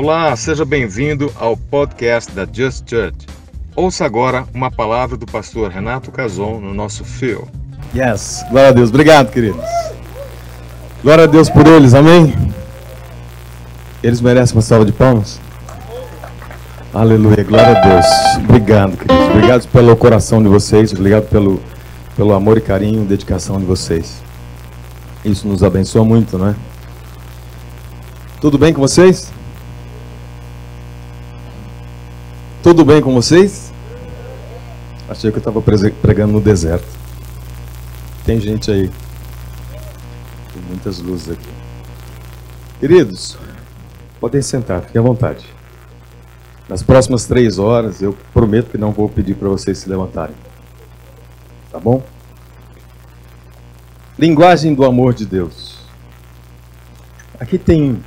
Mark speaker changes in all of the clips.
Speaker 1: Olá, seja bem-vindo ao podcast da Just Church. Ouça agora uma palavra do pastor Renato Cason no nosso fio.
Speaker 2: Yes, glória a Deus. Obrigado, queridos. Glória a Deus por eles, amém? Eles merecem uma salva de palmas? Aleluia, glória a Deus. Obrigado, queridos. Obrigado pelo coração de vocês, obrigado pelo, pelo amor e carinho e dedicação de vocês. Isso nos abençoa muito, não é? Tudo bem com vocês? Tudo bem com vocês? Achei que eu estava pregando no deserto. Tem gente aí. Tem muitas luzes aqui. Queridos, podem sentar, fiquem à vontade. Nas próximas três horas, eu prometo que não vou pedir para vocês se levantarem. Tá bom? Linguagem do amor de Deus. Aqui tem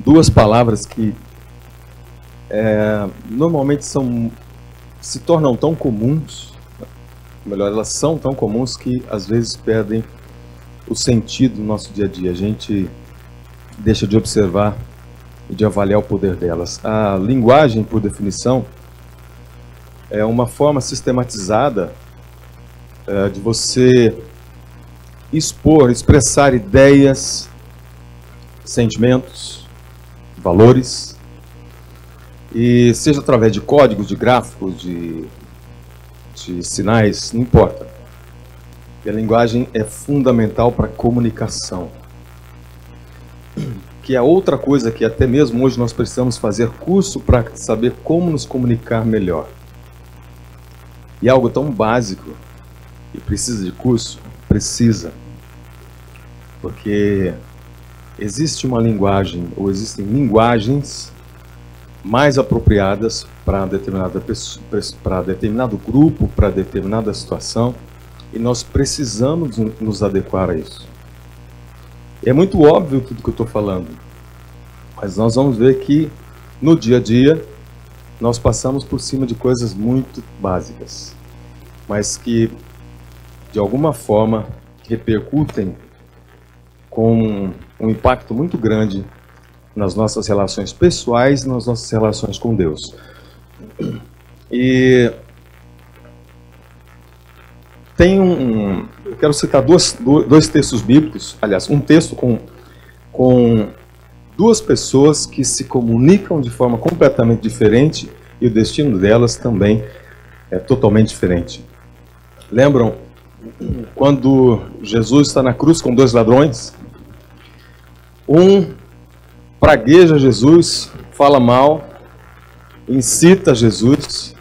Speaker 2: duas palavras que é, normalmente são se tornam tão comuns, melhor, elas são tão comuns que às vezes perdem o sentido no nosso dia a dia. A gente deixa de observar e de avaliar o poder delas. A linguagem, por definição, é uma forma sistematizada é, de você expor, expressar ideias, sentimentos, valores e seja através de códigos, de gráficos, de, de sinais, não importa. E a linguagem é fundamental para comunicação. Que é outra coisa que até mesmo hoje nós precisamos fazer curso para saber como nos comunicar melhor. E algo tão básico e precisa de curso? Precisa. Porque existe uma linguagem, ou existem linguagens mais apropriadas para determinada para determinado grupo, para determinada situação, e nós precisamos nos adequar a isso. É muito óbvio tudo que eu estou falando, mas nós vamos ver que no dia a dia nós passamos por cima de coisas muito básicas, mas que de alguma forma repercutem com um impacto muito grande nas nossas relações pessoais, nas nossas relações com Deus. E tem um, eu quero citar dois, dois textos bíblicos, aliás, um texto com, com duas pessoas que se comunicam de forma completamente diferente e o destino delas também é totalmente diferente. Lembram quando Jesus está na cruz com dois ladrões? Um pragueja Jesus, fala mal, incita Jesus,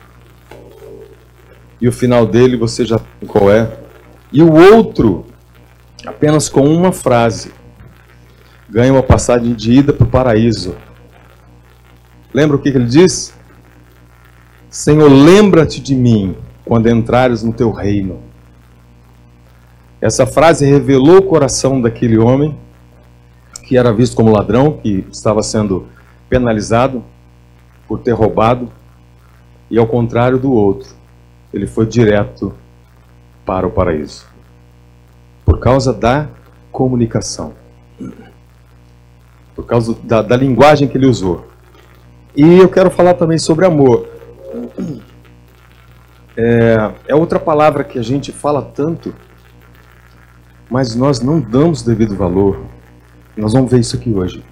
Speaker 2: e o final dele você já sabe qual é. E o outro, apenas com uma frase, ganha uma passagem de ida para o paraíso. Lembra o que, que ele diz? Senhor, lembra-te de mim quando entrares no teu reino. Essa frase revelou o coração daquele homem que era visto como ladrão, que estava sendo penalizado por ter roubado, e ao contrário do outro, ele foi direto para o paraíso. Por causa da comunicação. Por causa da, da linguagem que ele usou. E eu quero falar também sobre amor. É, é outra palavra que a gente fala tanto, mas nós não damos devido valor. Nós vamos ver isso aqui hoje.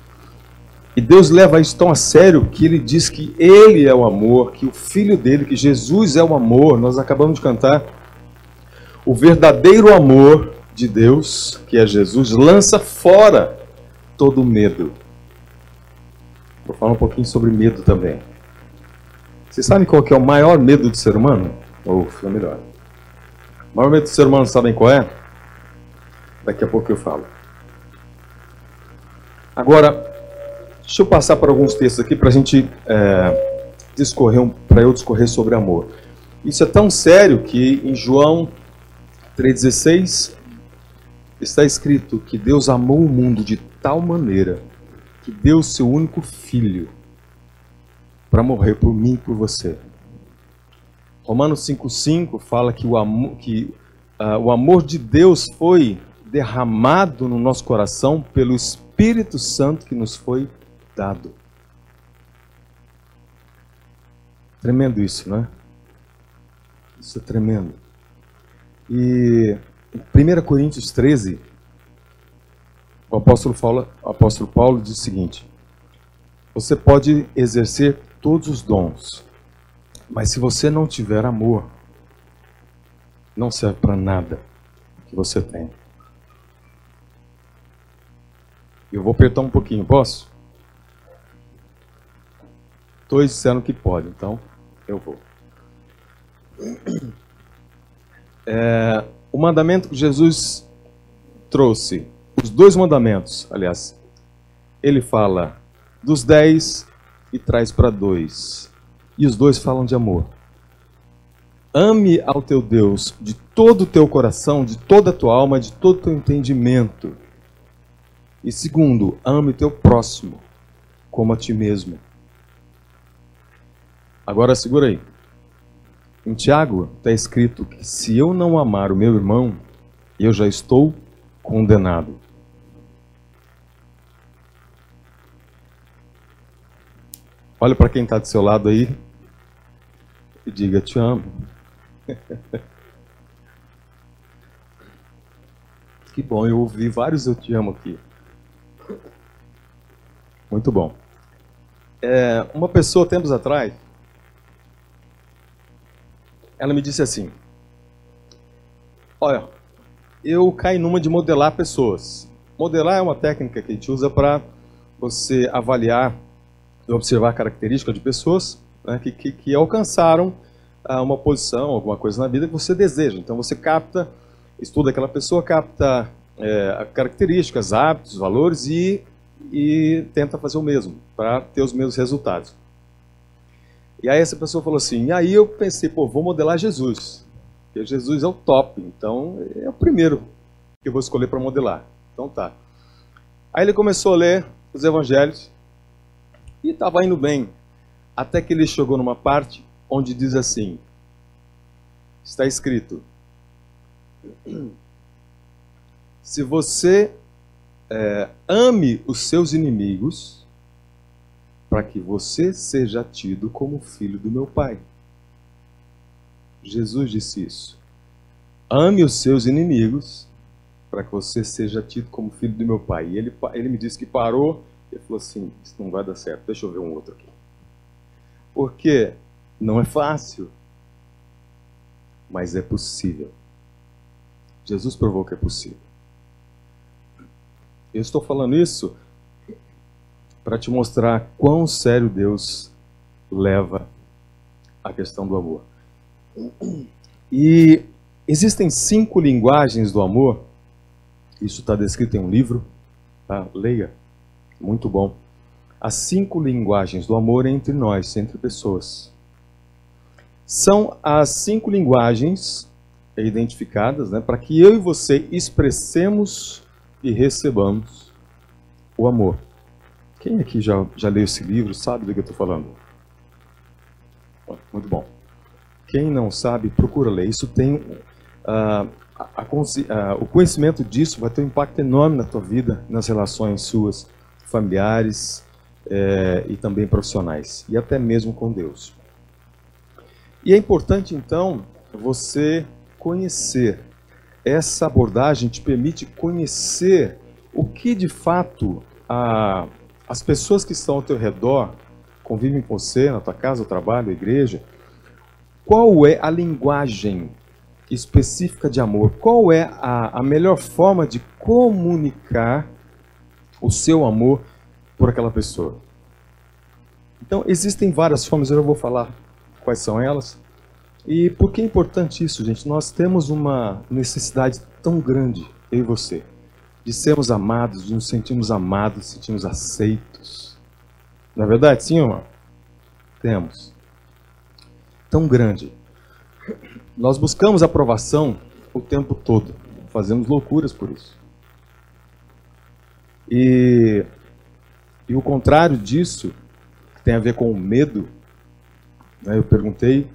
Speaker 2: E Deus leva isso tão a sério que ele diz que ele é o amor, que o filho dele, que Jesus é o amor. Nós acabamos de cantar. O verdadeiro amor de Deus, que é Jesus, lança fora todo medo. Vou falar um pouquinho sobre medo também. Vocês sabem qual é o maior medo do ser humano? Ou oh, melhor. O maior medo do ser humano, sabem qual é? Daqui a pouco eu falo. Agora, deixa eu passar por alguns textos aqui para a gente é, discorrer, para eu discorrer sobre amor. Isso é tão sério que em João 3,16 está escrito que Deus amou o mundo de tal maneira que deu seu único filho para morrer por mim e por você. Romanos 5,5 fala que, o amor, que uh, o amor de Deus foi derramado no nosso coração pelo Espírito Espírito Santo que nos foi dado. Tremendo isso, né? Isso é tremendo. E em 1 Coríntios 13, o apóstolo, Paulo, o apóstolo Paulo diz o seguinte: Você pode exercer todos os dons, mas se você não tiver amor, não serve para nada que você tem. Eu vou apertar um pouquinho, posso? Dois disseram que pode, então eu vou. É, o mandamento que Jesus trouxe, os dois mandamentos, aliás, ele fala dos dez e traz para dois. E os dois falam de amor. Ame ao teu Deus de todo o teu coração, de toda a tua alma, de todo o teu entendimento. E segundo, ame teu próximo como a ti mesmo. Agora segura aí. Em Tiago está escrito que se eu não amar o meu irmão, eu já estou condenado. Olha para quem está do seu lado aí e diga: Te amo. que bom, eu ouvi vários Eu Te Amo aqui. Muito bom. É, uma pessoa, tempos atrás, ela me disse assim: Olha, eu caí numa de modelar pessoas. Modelar é uma técnica que a gente usa para você avaliar e observar características de pessoas né, que, que, que, alcançaram ah, uma posição, alguma coisa na vida que você deseja. Então você capta, estuda aquela pessoa, capta é, características, hábitos, valores e, e tenta fazer o mesmo para ter os mesmos resultados. E aí essa pessoa falou assim, e aí eu pensei, pô, vou modelar Jesus. Porque Jesus é o top, então é o primeiro que eu vou escolher para modelar. Então tá. Aí ele começou a ler os evangelhos e estava indo bem. Até que ele chegou numa parte onde diz assim: está escrito, se você é, ame os seus inimigos, para que você seja tido como filho do meu Pai. Jesus disse isso. Ame os seus inimigos, para que você seja tido como filho do meu Pai. E ele, ele me disse que parou e falou assim: Isso não vai dar certo, deixa eu ver um outro aqui. Porque não é fácil, mas é possível. Jesus provou que é possível. Eu estou falando isso para te mostrar quão sério Deus leva a questão do amor. E existem cinco linguagens do amor. Isso está descrito em um livro. Tá? Leia. Muito bom. As cinco linguagens do amor entre nós, entre pessoas. São as cinco linguagens identificadas né, para que eu e você expressemos e recebamos o amor. Quem aqui já, já leu esse livro sabe do que eu estou falando? Muito bom. Quem não sabe, procura ler. Isso tem. Uh, a, a, uh, o conhecimento disso vai ter um impacto enorme na tua vida, nas relações suas, familiares eh, e também profissionais, e até mesmo com Deus. E é importante, então, você conhecer. Essa abordagem te permite conhecer o que de fato a as pessoas que estão ao teu redor, convivem com você, na tua casa, no trabalho, na igreja, qual é a linguagem específica de amor? Qual é a, a melhor forma de comunicar o seu amor por aquela pessoa? Então, existem várias formas, eu já vou falar quais são elas. E por que é importante isso, gente? Nós temos uma necessidade tão grande, eu e você, de sermos amados, de nos sentirmos amados, sentirmos aceitos. Não é verdade, sim, irmão? Temos. Tão grande. Nós buscamos aprovação o tempo todo. Fazemos loucuras por isso. E, e o contrário disso, que tem a ver com o medo, né, eu perguntei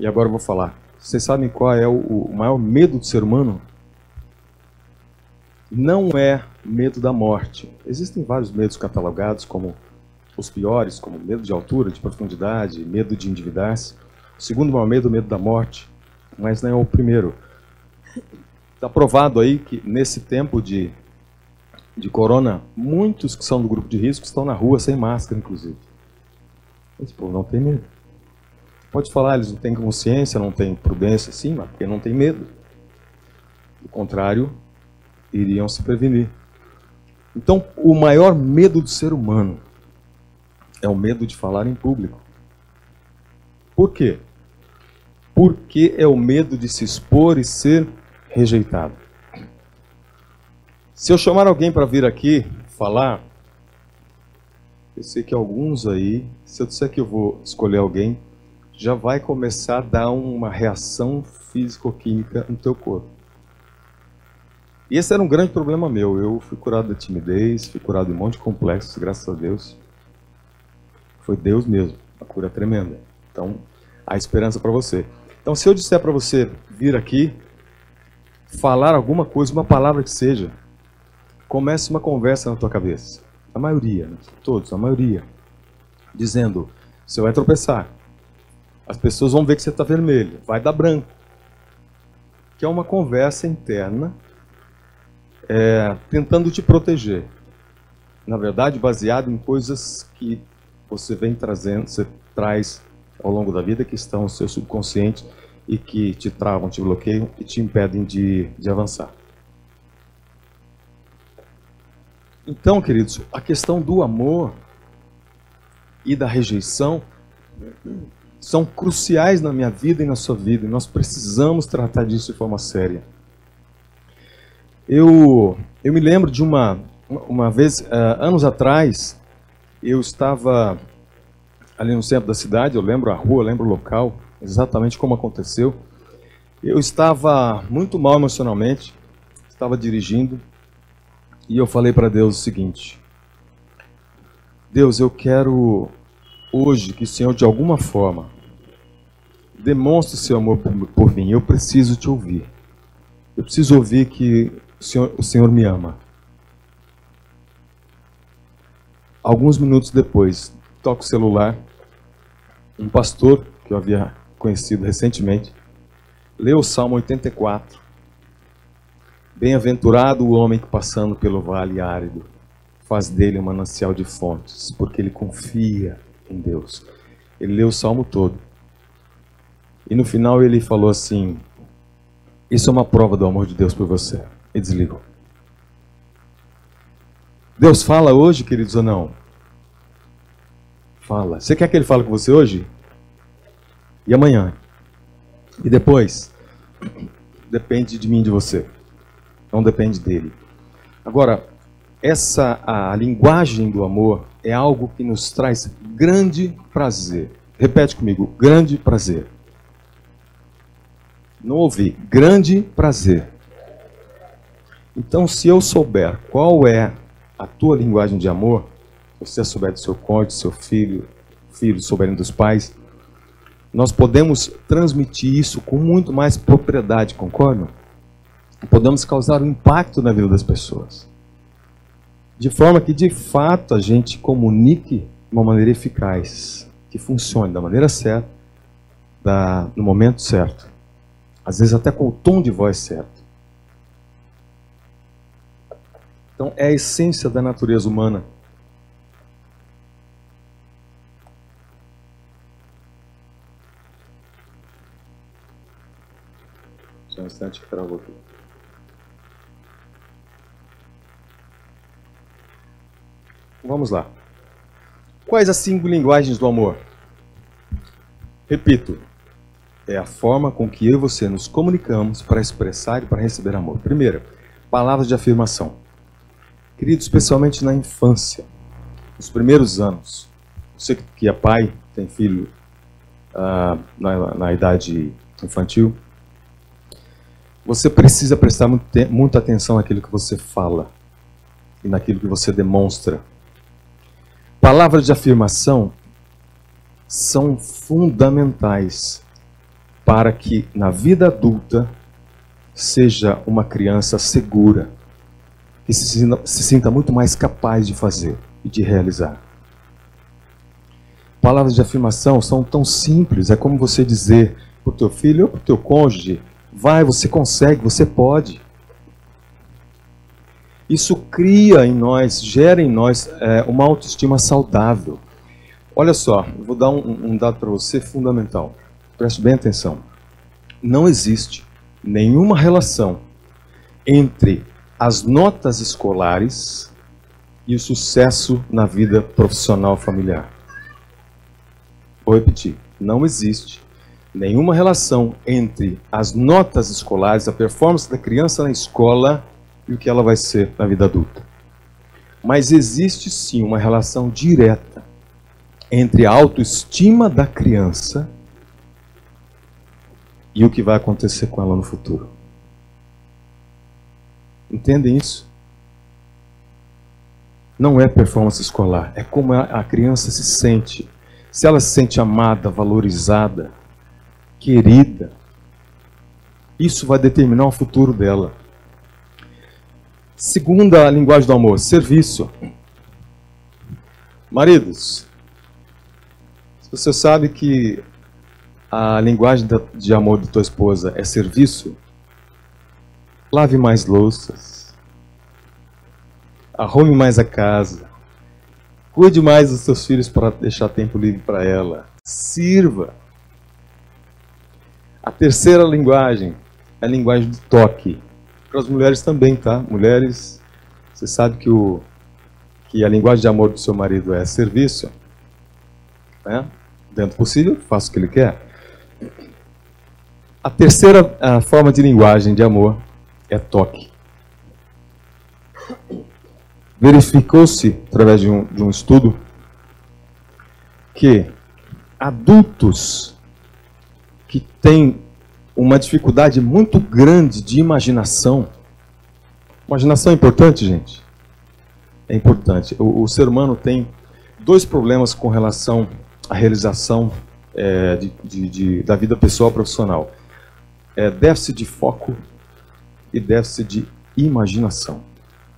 Speaker 2: e agora eu vou falar. Vocês sabem qual é o, maior medo do ser humano? não é medo da morte. Existem vários medos catalogados, como os piores, como medo de altura, de profundidade, medo de endividar-se. O segundo maior medo, o medo da morte, mas não é o primeiro. Está provado aí que nesse tempo de, de corona, muitos que são do grupo de risco estão na rua sem máscara, inclusive. Esse povo não tem medo. Pode falar, eles não têm consciência, não têm prudência, sim, mas porque não tem medo. Do contrário, iriam se prevenir. Então, o maior medo do ser humano é o medo de falar em público. Por quê? Porque é o medo de se expor e ser rejeitado. Se eu chamar alguém para vir aqui falar, eu sei que alguns aí, se eu disser que eu vou escolher alguém, já vai começar a dar uma reação físico-química no teu corpo. E esse era um grande problema meu. Eu fui curado da timidez, fui curado de um monte de complexos, graças a Deus. Foi Deus mesmo, a cura tremenda. Então, a esperança para você. Então, se eu disser para você vir aqui, falar alguma coisa, uma palavra que seja, comece uma conversa na tua cabeça. A maioria, né? todos, a maioria, dizendo: você vai tropeçar. As pessoas vão ver que você está vermelho, vai dar branco. Que é uma conversa interna é, tentando te proteger. Na verdade, baseado em coisas que você vem trazendo, você traz ao longo da vida que estão no seu subconsciente e que te travam, te bloqueiam e te impedem de, de avançar. Então, queridos, a questão do amor e da rejeição são cruciais na minha vida e na sua vida, e nós precisamos tratar disso de forma séria. Eu, eu me lembro de uma, uma vez, uh, anos atrás, eu estava ali no centro da cidade, eu lembro a rua, lembro o local, exatamente como aconteceu. Eu estava muito mal emocionalmente, estava dirigindo, e eu falei para Deus o seguinte: Deus, eu quero hoje que o Senhor, de alguma forma, demonstre seu amor por, mim. Eu preciso te ouvir. Eu preciso ouvir que o Senhor, o Senhor me ama. Alguns minutos depois, toco o celular. Um pastor que eu havia conhecido recentemente leu o Salmo 84. Bem-aventurado o homem que passando pelo vale árido faz dele um manancial de fontes, porque ele confia em Deus. Ele leu o salmo todo. E no final ele falou assim: Isso é uma prova do amor de Deus por você. E desligou. Deus fala hoje, queridos, ou não? Fala. Você quer que ele fale com você hoje? E amanhã? E depois? Depende de mim de você. Não depende dele. Agora, essa a linguagem do amor é algo que nos traz grande prazer. Repete comigo, grande prazer. Não ouvi, grande prazer. Então, se eu souber qual é a tua linguagem de amor, você souber do seu cônjuge, do seu filho, filhos souberem dos pais, nós podemos transmitir isso com muito mais propriedade, concordam? Podemos causar um impacto na vida das pessoas. De forma que, de fato, a gente comunique de uma maneira eficaz, que funcione da maneira certa, da, no momento certo. Às vezes até com o tom de voz certo. Então, é a essência da natureza humana. Só um instante que travou aqui. Vamos lá. Quais as cinco linguagens do amor? Repito, é a forma com que eu e você nos comunicamos para expressar e para receber amor. Primeiro, palavras de afirmação. Querido, especialmente na infância, nos primeiros anos. Você que é pai, tem filho uh, na, na idade infantil, você precisa prestar muito, muita atenção naquilo que você fala e naquilo que você demonstra. Palavras de afirmação são fundamentais para que na vida adulta seja uma criança segura que se se sinta muito mais capaz de fazer e de realizar. Palavras de afirmação são tão simples, é como você dizer para o teu filho ou para o teu cônjuge: vai, você consegue, você pode. Isso cria em nós, gera em nós é, uma autoestima saudável. Olha só, vou dar um, um dado para você fundamental. Preste bem atenção. Não existe nenhuma relação entre as notas escolares e o sucesso na vida profissional familiar. Vou repetir: não existe nenhuma relação entre as notas escolares, a performance da criança na escola e o que ela vai ser na vida adulta. Mas existe sim uma relação direta entre a autoestima da criança e o que vai acontecer com ela no futuro. Entendem isso? Não é performance escolar, é como a criança se sente. Se ela se sente amada, valorizada, querida, isso vai determinar o futuro dela. Segunda linguagem do amor, serviço. Maridos, você sabe que a linguagem de amor de tua esposa é serviço, Lave mais louças. Arrume mais a casa. Cuide mais dos seus filhos para deixar tempo livre para ela. Sirva. A terceira linguagem é a linguagem do toque. Para as mulheres também, tá? Mulheres, você sabe que, o, que a linguagem de amor do seu marido é serviço. Né? Dentro possível, faça o que ele quer. A terceira a forma de linguagem de amor é toque. Verificou-se, através de um, de um estudo, que adultos que têm uma dificuldade muito grande de imaginação. Imaginação é importante, gente? É importante. O, o ser humano tem dois problemas com relação à realização é, de, de, de, da vida pessoal profissional: é déficit de foco e déficit de imaginação.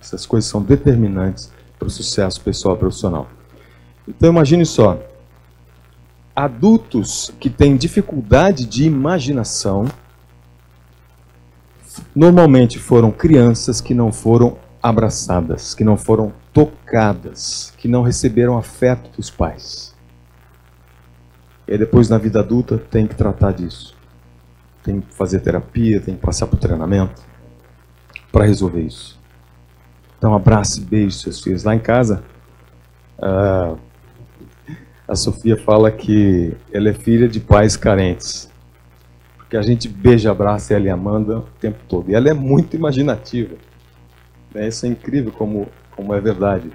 Speaker 2: Essas coisas são determinantes para o sucesso pessoal e profissional. Então imagine só, adultos que têm dificuldade de imaginação normalmente foram crianças que não foram abraçadas, que não foram tocadas, que não receberam afeto dos pais. E depois na vida adulta tem que tratar disso. Tem que fazer terapia, tem que passar por treinamento para resolver isso. Então, abraço e beijo seus filhos. Lá em casa, a, a Sofia fala que ela é filha de pais carentes. Porque a gente beija, abraça ela e Amanda o tempo todo. E ela é muito imaginativa. Né? Isso é incrível como, como é verdade.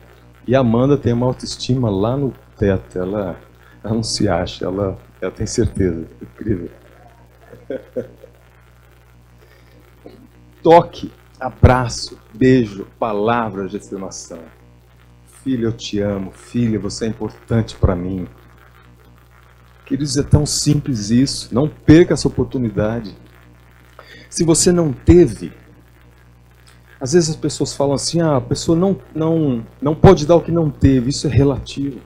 Speaker 2: E a Amanda tem uma autoestima lá no teto. Ela, ela não se acha, ela, ela tem certeza. Incrível. Toque abraço, beijo, palavras de afirmação. Filho, eu te amo. Filha, você é importante para mim. Queridos, é tão simples isso. Não perca essa oportunidade. Se você não teve, às vezes as pessoas falam assim: ah, a pessoa não, não, não pode dar o que não teve. Isso é relativo.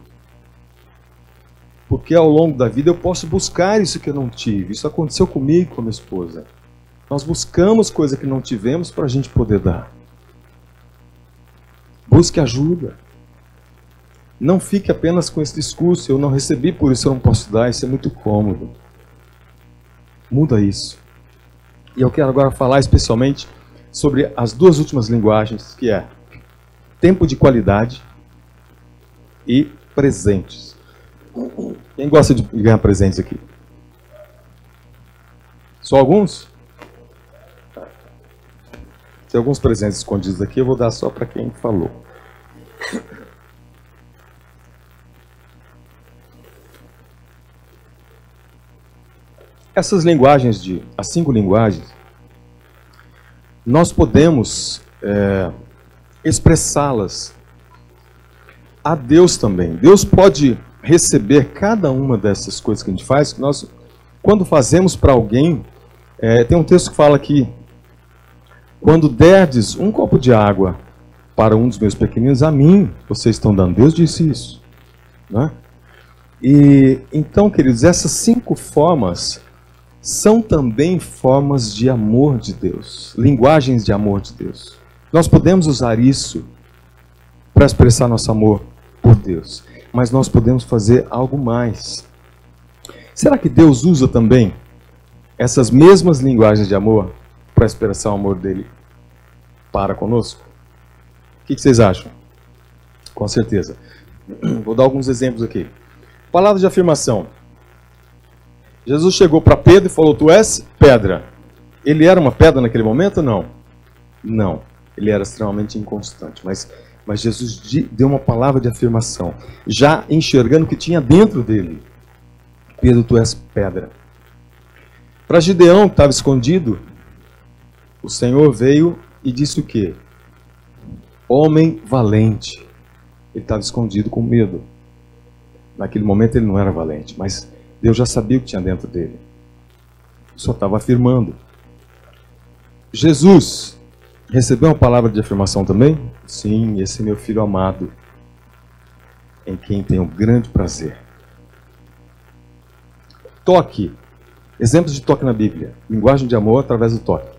Speaker 2: Porque ao longo da vida eu posso buscar isso que eu não tive. Isso aconteceu comigo com a minha esposa. Nós buscamos coisa que não tivemos para a gente poder dar. Busque ajuda. Não fique apenas com esse discurso, eu não recebi, por isso eu não posso dar, isso é muito cômodo. Muda isso. E eu quero agora falar especialmente sobre as duas últimas linguagens, que é tempo de qualidade e presentes. Quem gosta de ganhar presentes aqui? Só alguns? Tem alguns presentes escondidos aqui, eu vou dar só para quem falou. Essas linguagens de as cinco linguagens, nós podemos é, expressá-las a Deus também. Deus pode receber cada uma dessas coisas que a gente faz. Nós, quando fazemos para alguém, é, tem um texto que fala que quando derdes um copo de água para um dos meus pequeninos, a mim vocês estão dando. Deus disse isso. Né? E então, queridos, essas cinco formas são também formas de amor de Deus, linguagens de amor de Deus. Nós podemos usar isso para expressar nosso amor por Deus, mas nós podemos fazer algo mais. Será que Deus usa também essas mesmas linguagens de amor para expressar o amor dele para conosco? O que vocês acham? Com certeza. Vou dar alguns exemplos aqui. Palavra de afirmação. Jesus chegou para Pedro e falou: Tu és pedra. Ele era uma pedra naquele momento? Não. Não. Ele era extremamente inconstante. Mas, mas Jesus deu uma palavra de afirmação, já enxergando o que tinha dentro dele. Pedro, tu és pedra. Para Gideão, que estava escondido, o Senhor veio e disse o quê? Homem valente. Ele estava escondido com medo. Naquele momento ele não era valente, mas Deus já sabia o que tinha dentro dele. Só estava afirmando. Jesus recebeu uma palavra de afirmação também? Sim, esse é meu filho amado, em quem tenho grande prazer. Toque. Exemplos de toque na Bíblia. Linguagem de amor através do toque.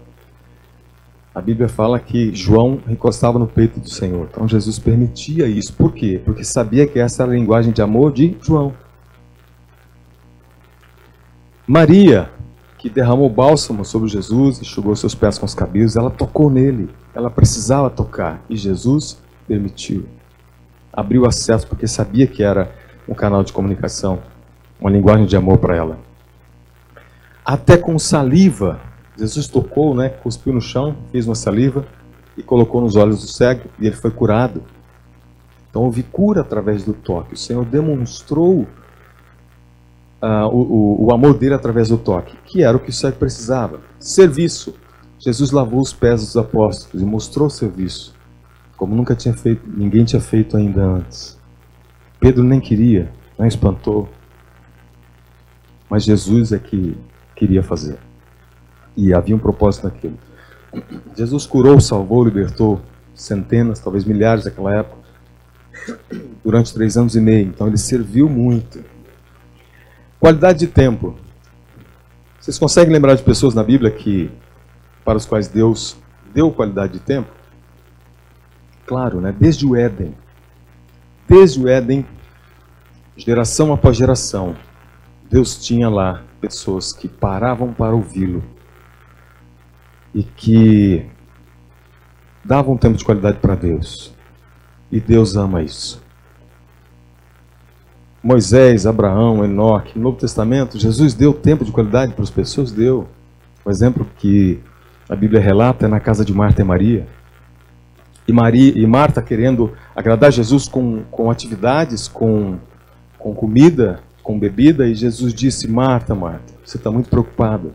Speaker 2: A Bíblia fala que João encostava no peito do Senhor. Então Jesus permitia isso. Por quê? Porque sabia que essa era a linguagem de amor de João. Maria, que derramou bálsamo sobre Jesus, enxugou seus pés com os cabelos, ela tocou nele. Ela precisava tocar e Jesus permitiu. Abriu acesso porque sabia que era um canal de comunicação, uma linguagem de amor para ela. Até com saliva, Jesus tocou, né, cuspiu no chão, fez uma saliva e colocou nos olhos do cego e ele foi curado. Então houve cura através do toque. O Senhor demonstrou uh, o, o, amor dele através do toque, que era o que o cego precisava. Serviço. Jesus lavou os pés dos apóstolos e mostrou serviço, como nunca tinha feito, ninguém tinha feito ainda antes. Pedro nem queria, não espantou, mas Jesus é que queria fazer. E havia um propósito naquilo. Jesus curou, salvou, libertou centenas, talvez milhares naquela época, durante três anos e meio. Então ele serviu muito. Qualidade de tempo. Vocês conseguem lembrar de pessoas na Bíblia que para os quais Deus deu qualidade de tempo? Claro, né? Desde o Éden. Desde o Éden, geração após geração, Deus tinha lá pessoas que paravam para ouvi-lo e que davam tempo de qualidade para Deus. E Deus ama isso. Moisés, Abraão, Enoque, no Novo Testamento, Jesus deu tempo de qualidade para as pessoas? Deu. O exemplo que a Bíblia relata é na casa de Marta e Maria. E, Maria, e Marta querendo agradar Jesus com, com atividades, com, com comida, com bebida, e Jesus disse: Marta, Marta, você está muito preocupada.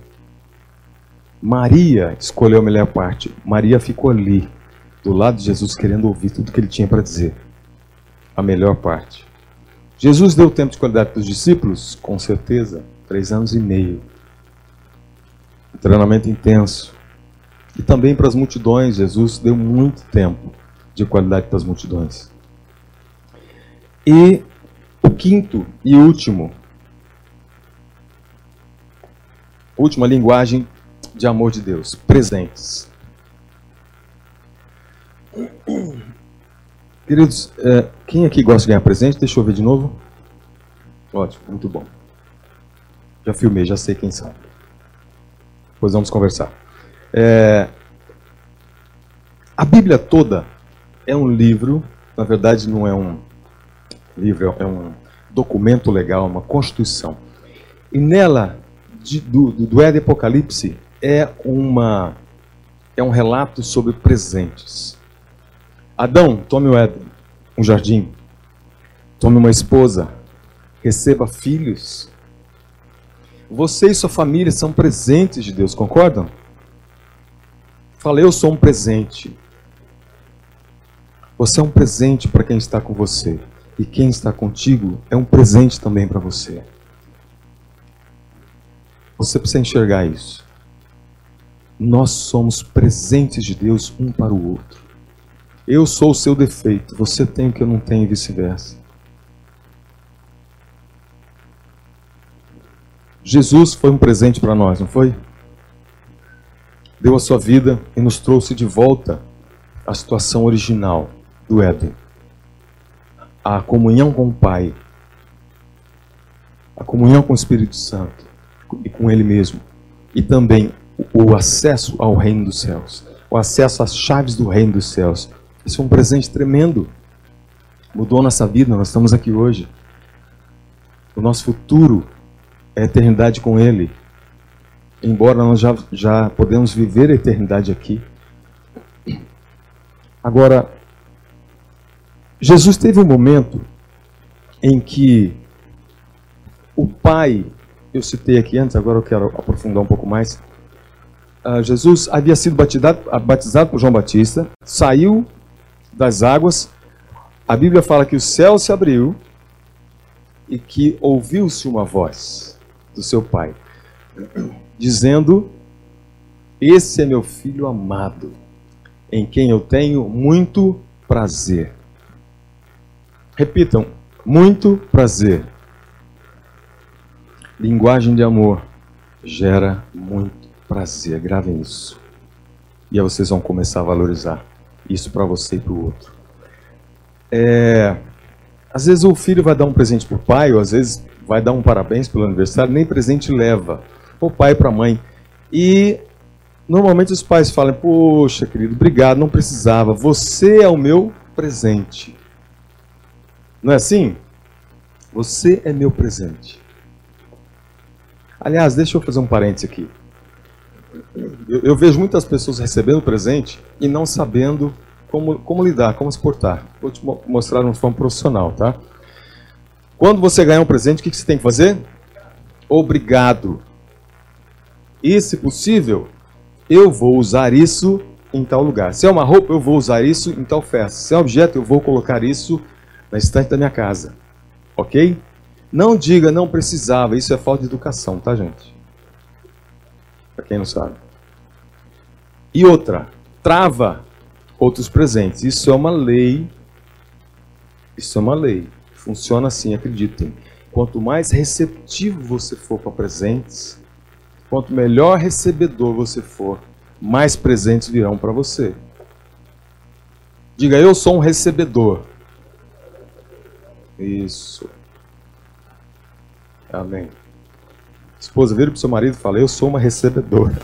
Speaker 2: Maria escolheu a melhor parte. Maria ficou ali, do lado de Jesus, querendo ouvir tudo que ele tinha para dizer. A melhor parte. Jesus deu tempo de qualidade para os discípulos? Com certeza. Três anos e meio. Um treinamento intenso. E também para as multidões, Jesus deu muito tempo de qualidade para as multidões. E o quinto e último, última linguagem de amor de Deus, presentes. Queridos, é, quem aqui gosta de ganhar presente? Deixa eu ver de novo. Ótimo, muito bom. Já filmei, já sei quem são. Depois vamos conversar. É, a Bíblia toda é um livro, na verdade não é um livro, é um documento legal, uma constituição. E nela, de, do, do Éden Apocalipse, é, uma, é um relato sobre presentes. Adão, tome o Éden, um jardim. Tome uma esposa. Receba filhos. Você e sua família são presentes de Deus, concordam? Falei, eu sou um presente. Você é um presente para quem está com você. E quem está contigo é um presente também para você. Você precisa enxergar isso. Nós somos presentes de Deus um para o outro. Eu sou o seu defeito, você tem o que eu não tenho e vice-versa. Jesus foi um presente para nós, não foi? Deu a sua vida e nos trouxe de volta à situação original do Éden. A comunhão com o Pai, a comunhão com o Espírito Santo e com Ele mesmo, e também o acesso ao reino dos céus, o acesso às chaves do reino dos céus. Isso é um presente tremendo. Mudou nossa vida, nós estamos aqui hoje. O nosso futuro é a eternidade com Ele. Embora nós já, já podemos viver a eternidade aqui. Agora, Jesus teve um momento em que o Pai, eu citei aqui antes, agora eu quero aprofundar um pouco mais. Uh, Jesus havia sido batizado, batizado por João Batista, saiu das águas. A Bíblia fala que o céu se abriu e que ouviu-se uma voz do seu pai, dizendo: Esse é meu filho amado, em quem eu tenho muito prazer. Repitam: muito prazer. Linguagem de amor gera muito prazer. Gravem isso. E aí vocês vão começar a valorizar isso para você e para o outro. É, às vezes o filho vai dar um presente para o pai, ou às vezes vai dar um parabéns pelo aniversário, nem presente leva. O pai para a mãe. E normalmente os pais falam: Poxa, querido, obrigado, não precisava. Você é o meu presente. Não é assim? Você é meu presente. Aliás, deixa eu fazer um parênteses aqui. Eu, eu vejo muitas pessoas recebendo presente e não sabendo como, como lidar, como se portar. Vou te mostrar de forma profissional, tá? Quando você ganhar um presente, o que você tem que fazer? Obrigado. E, se possível, eu vou usar isso em tal lugar. Se é uma roupa, eu vou usar isso em tal festa. Se é um objeto, eu vou colocar isso na estante da minha casa. Ok? Não diga não precisava, isso é falta de educação, tá, gente? Para quem não sabe. E outra, trava outros presentes. Isso é uma lei. Isso é uma lei. Funciona assim, acreditem. Quanto mais receptivo você for para presentes, quanto melhor recebedor você for, mais presentes virão para você. Diga, eu sou um recebedor. Isso. Amém. Esposa, vira para o seu marido e fala, eu sou uma recebedora.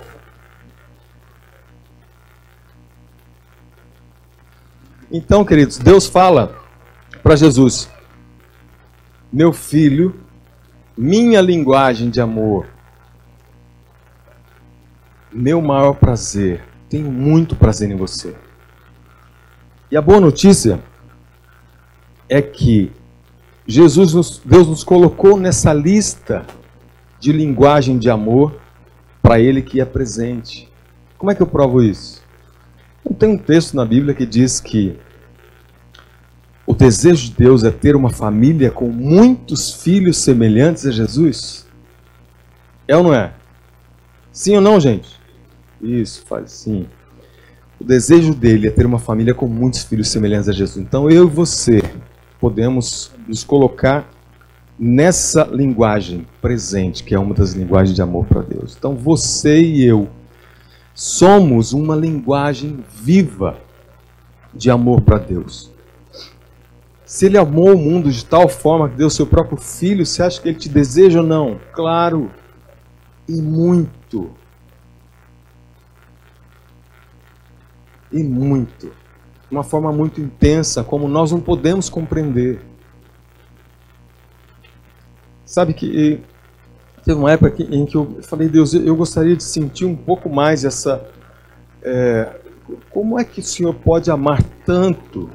Speaker 2: Então, queridos, Deus fala para Jesus: meu filho, minha linguagem de amor, meu maior prazer, tenho muito prazer em você. E a boa notícia é que Jesus, Deus nos colocou nessa lista de linguagem de amor para Ele que é presente. Como é que eu provo isso? Tem um texto na Bíblia que diz que o desejo de Deus é ter uma família com muitos filhos semelhantes a Jesus? É ou não é? Sim ou não, gente? Isso, faz sim. O desejo dele é ter uma família com muitos filhos semelhantes a Jesus. Então eu e você podemos nos colocar nessa linguagem presente, que é uma das linguagens de amor para Deus. Então você e eu somos uma linguagem viva de amor para Deus. Se ele amou o mundo de tal forma que deu seu próprio filho, você acha que ele te deseja ou não? Claro. E muito. E muito. De uma forma muito intensa, como nós não podemos compreender. Sabe que teve uma época em que eu falei, Deus, eu gostaria de sentir um pouco mais essa. É, como é que o Senhor pode amar tanto?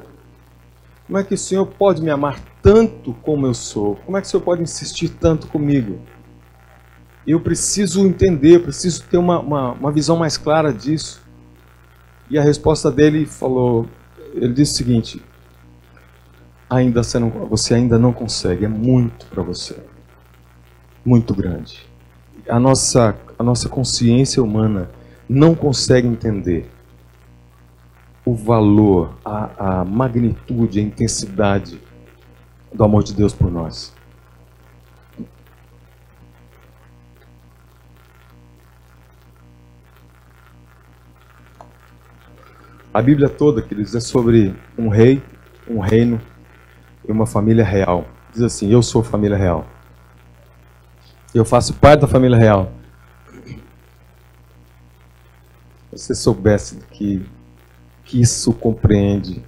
Speaker 2: Como é que o Senhor pode me amar tanto como eu sou? Como é que o Senhor pode insistir tanto comigo? Eu preciso entender, preciso ter uma, uma, uma visão mais clara disso. E a resposta dele falou, ele disse o seguinte: ainda você, não, você ainda não consegue, é muito para você, muito grande. A nossa, a nossa consciência humana não consegue entender o valor, a, a magnitude, a intensidade do amor de Deus por nós. A Bíblia toda, queridos, é sobre um rei, um reino e uma família real. Diz assim: Eu sou família real. Eu faço parte da família real. Se você soubesse que, que isso compreende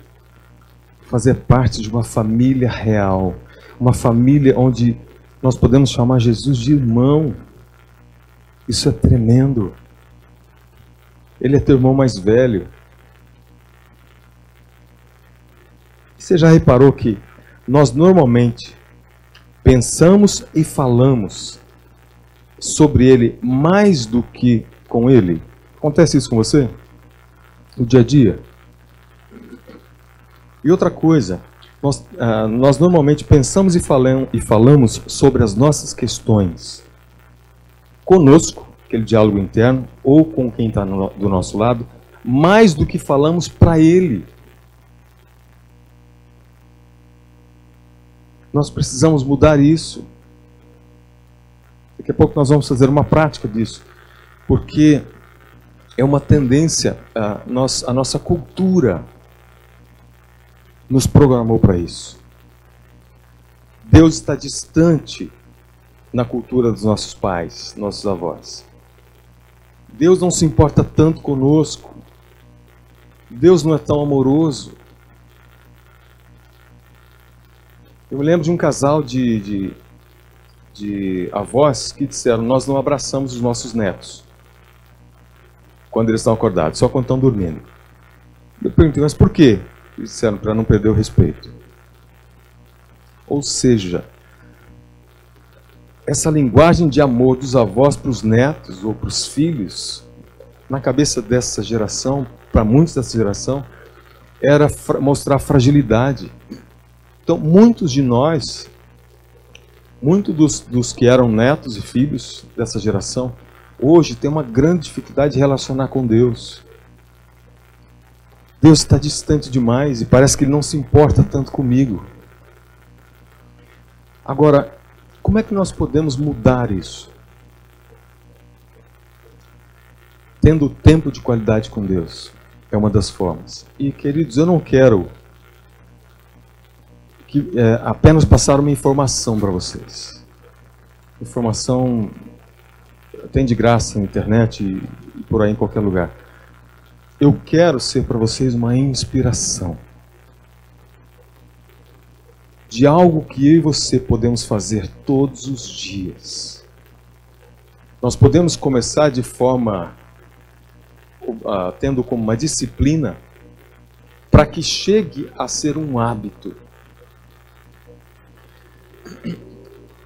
Speaker 2: fazer parte de uma família real, uma família onde nós podemos chamar Jesus de irmão. Isso é tremendo. Ele é teu irmão mais velho. Você já reparou que nós normalmente pensamos e falamos sobre ele mais do que com ele? Acontece isso com você? No dia a dia? E outra coisa, nós, ah, nós normalmente pensamos e, falam, e falamos sobre as nossas questões conosco, aquele diálogo interno, ou com quem está no, do nosso lado, mais do que falamos para ele. Nós precisamos mudar isso. Daqui a pouco nós vamos fazer uma prática disso, porque é uma tendência, a, nós, a nossa cultura nos programou para isso. Deus está distante na cultura dos nossos pais, nossos avós. Deus não se importa tanto conosco. Deus não é tão amoroso. Eu me lembro de um casal de, de, de avós que disseram: Nós não abraçamos os nossos netos quando eles estão acordados, só quando estão dormindo. Eu perguntei: Mas por quê? disseram para não perder o respeito. Ou seja, essa linguagem de amor dos avós para os netos ou para os filhos, na cabeça dessa geração, para muitos dessa geração, era mostrar fragilidade. Então, muitos de nós, muitos dos, dos que eram netos e filhos dessa geração, hoje tem uma grande dificuldade de relacionar com Deus. Deus está distante demais e parece que Ele não se importa tanto comigo. Agora, como é que nós podemos mudar isso? Tendo tempo de qualidade com Deus é uma das formas. E, queridos, eu não quero que, é, apenas passar uma informação para vocês. Informação tem de graça na internet e, e por aí em qualquer lugar. Eu quero ser para vocês uma inspiração de algo que eu e você podemos fazer todos os dias. Nós podemos começar de forma uh, tendo como uma disciplina para que chegue a ser um hábito.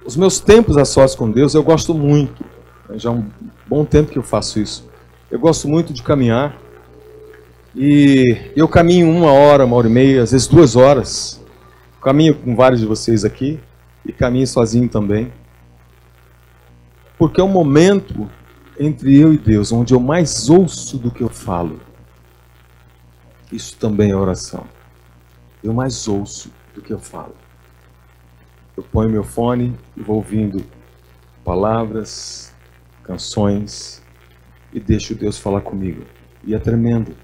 Speaker 2: Os meus tempos a sós com Deus eu gosto muito. Já há um bom tempo que eu faço isso. Eu gosto muito de caminhar. E eu caminho uma hora, uma hora e meia, às vezes duas horas. Caminho com vários de vocês aqui e caminho sozinho também. Porque é um momento entre eu e Deus onde eu mais ouço do que eu falo. Isso também é oração. Eu mais ouço do que eu falo. Eu ponho meu fone e vou ouvindo palavras, canções e deixo Deus falar comigo. E é tremendo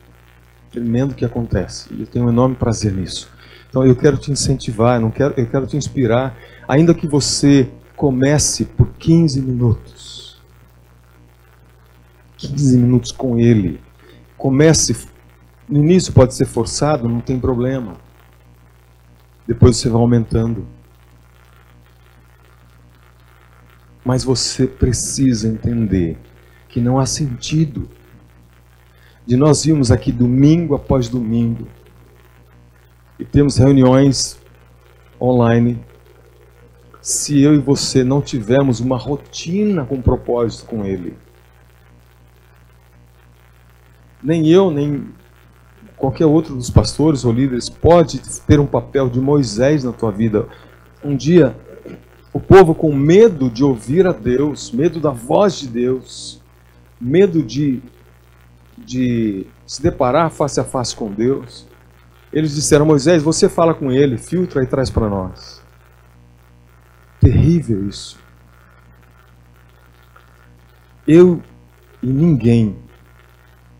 Speaker 2: tremendo que acontece. E eu tenho um enorme prazer nisso. Então eu quero te incentivar, não quero, eu quero te inspirar, ainda que você comece por 15 minutos. 15 minutos com ele. Comece. No início pode ser forçado, não tem problema. Depois você vai aumentando. Mas você precisa entender que não há sentido de nós vimos aqui domingo após domingo e temos reuniões online. Se eu e você não tivermos uma rotina com propósito com Ele, nem eu, nem qualquer outro dos pastores ou líderes pode ter um papel de Moisés na tua vida. Um dia, o povo com medo de ouvir a Deus, medo da voz de Deus, medo de de se deparar face a face com Deus, eles disseram: Moisés, você fala com ele, filtra e traz para nós. Terrível isso. Eu e ninguém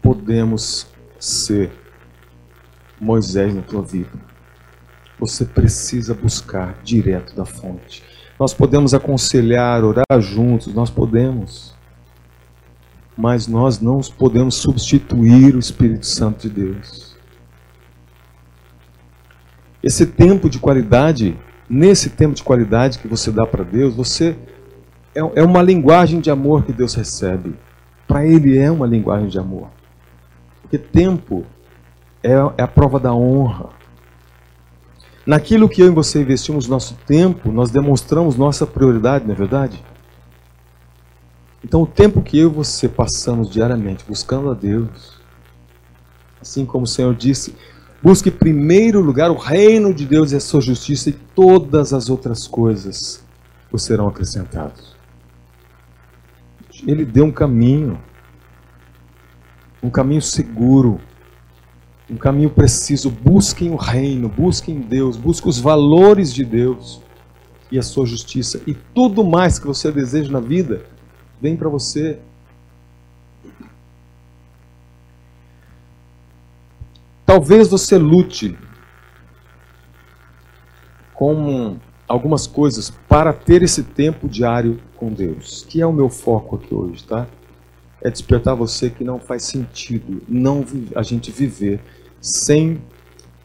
Speaker 2: podemos ser Moisés na tua vida. Você precisa buscar direto da fonte. Nós podemos aconselhar, orar juntos, nós podemos. Mas nós não podemos substituir o Espírito Santo de Deus. Esse tempo de qualidade, nesse tempo de qualidade que você dá para Deus, você é, é uma linguagem de amor que Deus recebe. Para Ele é uma linguagem de amor. Porque tempo é, é a prova da honra. Naquilo que eu e você investimos nosso tempo, nós demonstramos nossa prioridade, não é verdade? Então, o tempo que eu e você passamos diariamente buscando a Deus, assim como o Senhor disse, busque em primeiro lugar o reino de Deus e a sua justiça, e todas as outras coisas vos serão acrescentadas. Ele deu um caminho, um caminho seguro, um caminho preciso. Busquem o reino, busquem Deus, busquem os valores de Deus e a sua justiça. E tudo mais que você deseja na vida vem para você. Talvez você lute com algumas coisas para ter esse tempo diário com Deus, que é o meu foco aqui hoje, tá? É despertar você que não faz sentido não a gente viver sem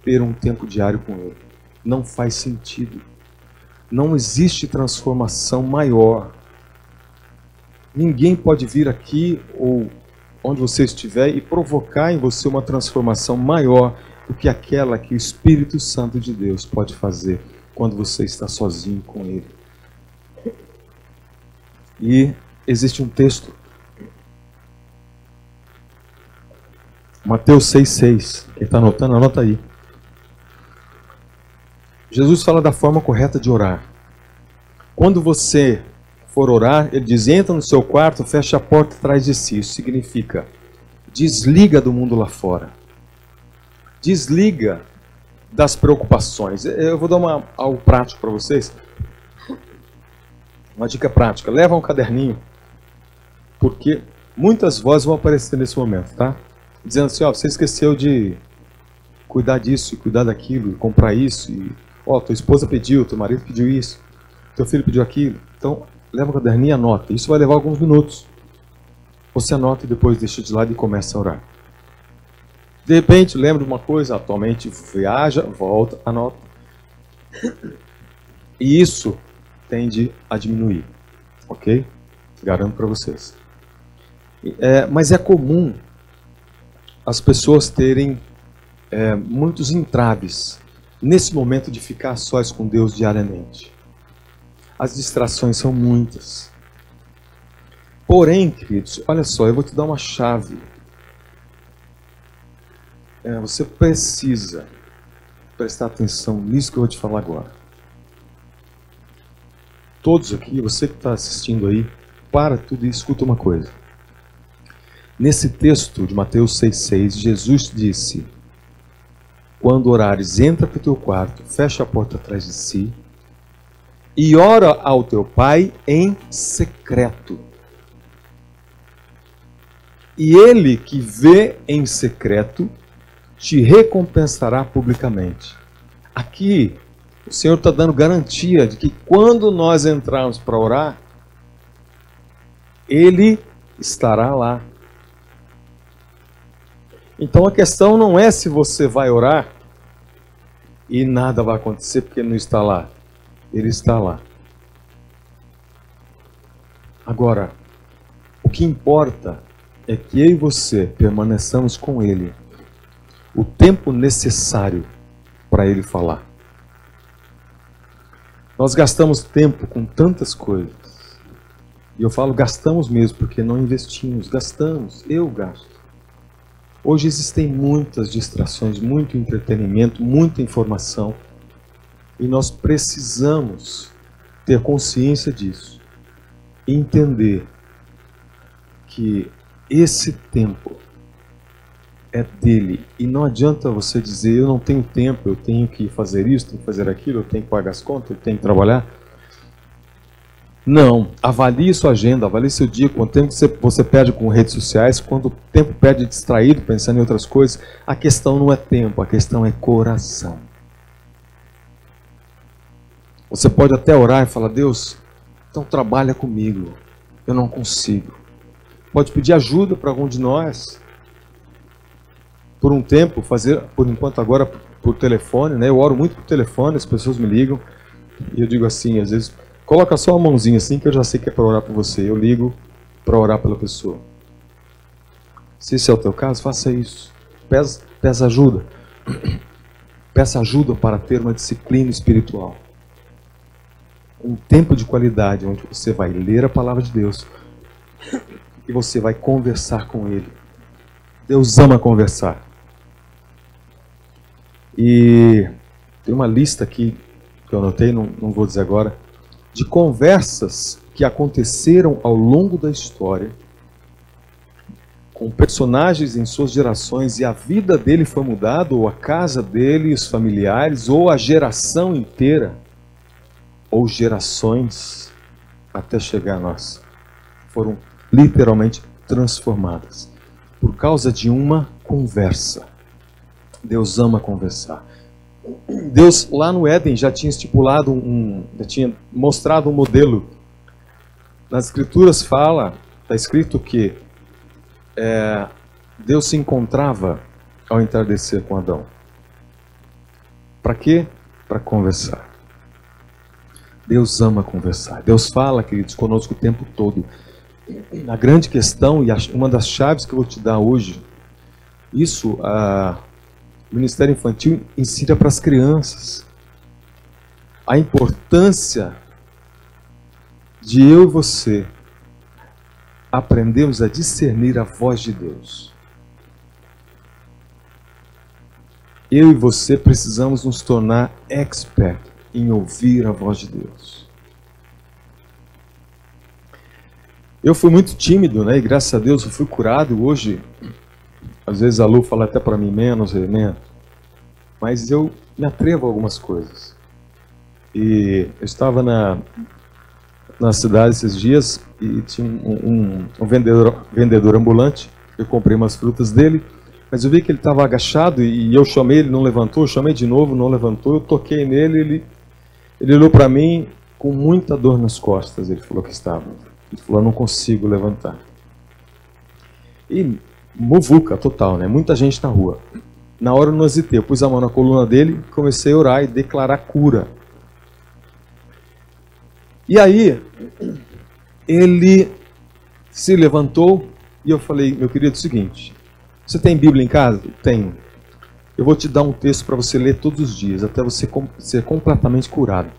Speaker 2: ter um tempo diário com Ele. Não faz sentido. Não existe transformação maior. Ninguém pode vir aqui ou onde você estiver e provocar em você uma transformação maior do que aquela que o Espírito Santo de Deus pode fazer quando você está sozinho com Ele. E existe um texto Mateus 6,6. Quem está anotando, anota aí. Jesus fala da forma correta de orar. Quando você for orar, ele diz: entra no seu quarto, fecha a porta atrás de si. Isso significa desliga do mundo lá fora. Desliga das preocupações. Eu vou dar uma, algo prático para vocês. Uma dica prática: leva um caderninho, porque muitas vozes vão aparecer nesse momento, tá? Dizendo assim, ó, você esqueceu de cuidar disso, cuidar daquilo, comprar isso, e ó, tua esposa pediu, teu marido pediu isso, teu filho pediu aquilo. Então, leva o caderninho e anota. Isso vai levar alguns minutos. Você anota e depois deixa de lado e começa a orar. De repente, lembra de uma coisa, atualmente viaja, volta, anota. E isso tende a diminuir, ok? Garanto para vocês. É, mas é comum as pessoas terem é, muitos entraves nesse momento de ficar sós com Deus diariamente. As distrações são muitas. Porém, queridos, olha só, eu vou te dar uma chave. É, você precisa prestar atenção nisso que eu vou te falar agora. Todos aqui, você que está assistindo aí, para tudo e escuta uma coisa. Nesse texto de Mateus 6,6, Jesus disse: Quando orares, entra para o teu quarto, fecha a porta atrás de si e ora ao teu pai em secreto. E ele que vê em secreto te recompensará publicamente. Aqui, o Senhor está dando garantia de que quando nós entrarmos para orar, Ele estará lá então a questão não é se você vai orar e nada vai acontecer porque ele não está lá. Ele está lá. Agora, o que importa é que eu e você permaneçamos com ele o tempo necessário para ele falar. Nós gastamos tempo com tantas coisas. E eu falo gastamos mesmo porque não investimos, gastamos, eu gasto. Hoje existem muitas distrações, muito entretenimento, muita informação. E nós precisamos ter consciência disso. Entender que esse tempo é dele. E não adianta você dizer, eu não tenho tempo, eu tenho que fazer isso, tenho que fazer aquilo, eu tenho que pagar as contas, eu tenho que trabalhar. Não. Avalie sua agenda, avalie seu dia, quanto tempo você, você perde com redes sociais, quanto tempo perde distraído, pensando em outras coisas. A questão não é tempo, a questão é coração. Você pode até orar e falar, Deus, então trabalha comigo. Eu não consigo. Pode pedir ajuda para algum de nós. Por um tempo, fazer, por enquanto agora, por telefone, né? Eu oro muito por telefone, as pessoas me ligam. E eu digo assim, às vezes, Coloca só a mãozinha assim que eu já sei que é para orar por você. Eu ligo para orar pela pessoa. Se esse é o teu caso, faça isso. Peça, peça ajuda. Peça ajuda para ter uma disciplina espiritual. Um tempo de qualidade onde você vai ler a palavra de Deus e você vai conversar com Ele. Deus ama conversar. E tem uma lista aqui que eu anotei, não, não vou dizer agora de conversas que aconteceram ao longo da história com personagens em suas gerações e a vida dele foi mudada, ou a casa dele, os familiares, ou a geração inteira, ou gerações até chegar a nós, foram literalmente transformadas por causa de uma conversa. Deus ama conversar. Deus lá no Éden já tinha estipulado um, já tinha mostrado um modelo. Nas escrituras fala, está escrito que é, Deus se encontrava ao entardecer com Adão. Para quê? Para conversar. Deus ama conversar. Deus fala, queridos, conosco o tempo todo. A grande questão, e uma das chaves que eu vou te dar hoje, isso, ah, o Ministério Infantil ensina para as crianças a importância de eu e você aprendermos a discernir a voz de Deus. Eu e você precisamos nos tornar expert em ouvir a voz de Deus. Eu fui muito tímido, né? E graças a Deus eu fui curado. Hoje às vezes a Lu fala até para mim menos mas eu me atrevo a algumas coisas. E eu estava na, na cidade esses dias e tinha um, um, um vendedor, vendedor ambulante. Eu comprei umas frutas dele, mas eu vi que ele estava agachado e eu chamei, ele não levantou. Eu chamei de novo, não levantou. Eu toquei nele, ele, ele olhou para mim com muita dor nas costas. Ele falou que estava. Ele falou: não consigo levantar. E muvuca total, né? Muita gente na rua. Na hora eu não hesitei, eu pus a mão na coluna dele, comecei a orar e declarar cura. E aí, ele se levantou e eu falei, meu querido, é o seguinte: você tem Bíblia em casa? Tenho. Eu vou te dar um texto para você ler todos os dias, até você ser completamente curado.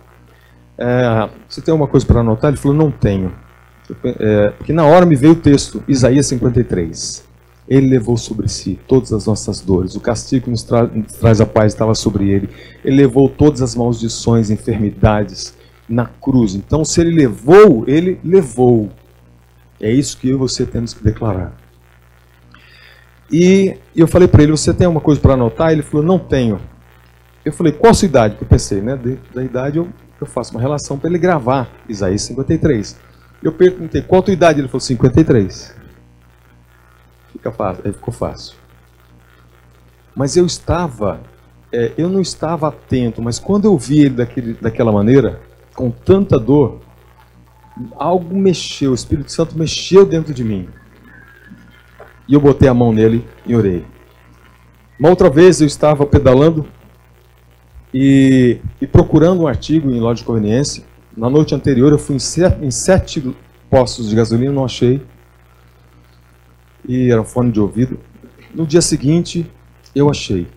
Speaker 2: É, você tem alguma coisa para anotar? Ele falou, não tenho. É, porque na hora me veio o texto, Isaías 53. Ele levou sobre si todas as nossas dores. O castigo que nos, tra nos traz a paz estava sobre ele. Ele levou todas as maldições, enfermidades na cruz. Então, se ele levou, ele levou. É isso que eu e você temos que declarar. E eu falei para ele: Você tem alguma coisa para anotar? Ele falou: Não tenho. Eu falei: Qual a sua idade? Porque eu pensei, né? Da idade eu, eu faço uma relação para ele gravar Isaías 53. Eu perguntei: Qual a tua idade? Ele falou: 53. Fica fácil, aí ficou fácil. Mas eu estava, é, eu não estava atento, mas quando eu vi ele daquele, daquela maneira, com tanta dor, algo mexeu, o Espírito Santo mexeu dentro de mim. E eu botei a mão nele e orei. Uma outra vez eu estava pedalando e, e procurando um artigo em loja de conveniência. Na noite anterior eu fui em sete, em sete postos de gasolina, não achei e era um fone de ouvido. No dia seguinte, eu achei,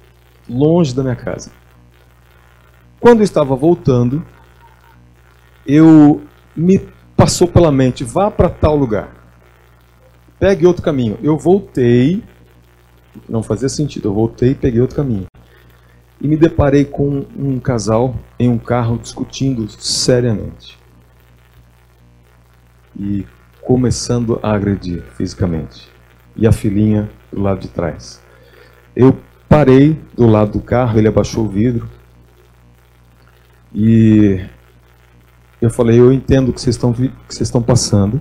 Speaker 2: longe da minha casa. Quando eu estava voltando, eu me passou pela mente, vá para tal lugar. Pegue outro caminho. Eu voltei, não fazia sentido, eu voltei e peguei outro caminho. E me deparei com um casal em um carro discutindo seriamente. E começando a agredir fisicamente e a filhinha do lado de trás. Eu parei do lado do carro, ele abaixou o vidro e Eu falei, eu entendo o que vocês estão, que vocês estão passando.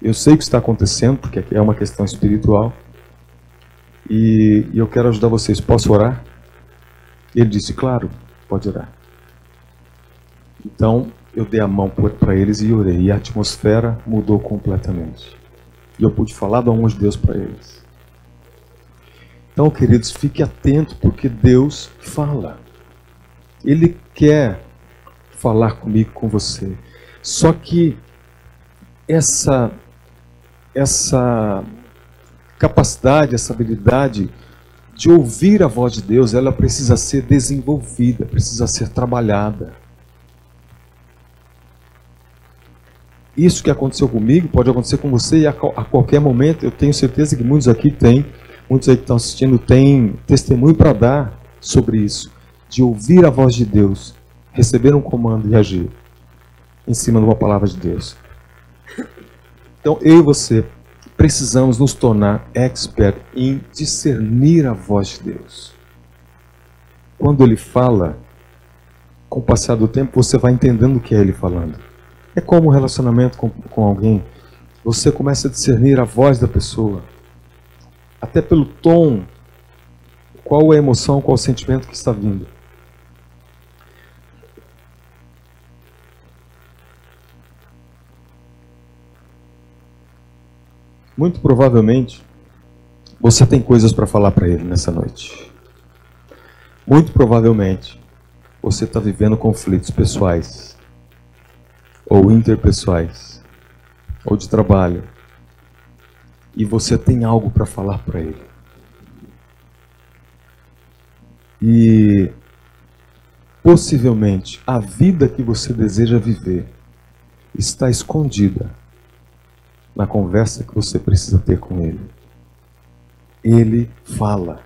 Speaker 2: Eu sei o que está acontecendo, porque é uma questão espiritual. E, e eu quero ajudar vocês. Posso orar? Ele disse, claro, pode orar. Então, eu dei a mão para eles e orei. E a atmosfera mudou completamente. E eu pude falar do amor de Deus para eles. Então, queridos, fique atento, porque Deus fala. Ele quer falar comigo, com você. Só que essa, essa capacidade, essa habilidade de ouvir a voz de Deus, ela precisa ser desenvolvida, precisa ser trabalhada. Isso que aconteceu comigo pode acontecer com você e a, a qualquer momento. Eu tenho certeza que muitos aqui têm, muitos aí que estão assistindo têm testemunho para dar sobre isso, de ouvir a voz de Deus, receber um comando e agir em cima de uma palavra de Deus. Então, eu e você precisamos nos tornar expert em discernir a voz de Deus. Quando ele fala, com o passar do tempo, você vai entendendo o que é ele falando. É como um relacionamento com, com alguém. Você começa a discernir a voz da pessoa, até pelo tom, qual é a emoção, qual é o sentimento que está vindo. Muito provavelmente, você tem coisas para falar para ele nessa noite. Muito provavelmente, você está vivendo conflitos pessoais ou interpessoais, ou de trabalho, e você tem algo para falar para ele. E possivelmente a vida que você deseja viver está escondida na conversa que você precisa ter com ele. Ele fala.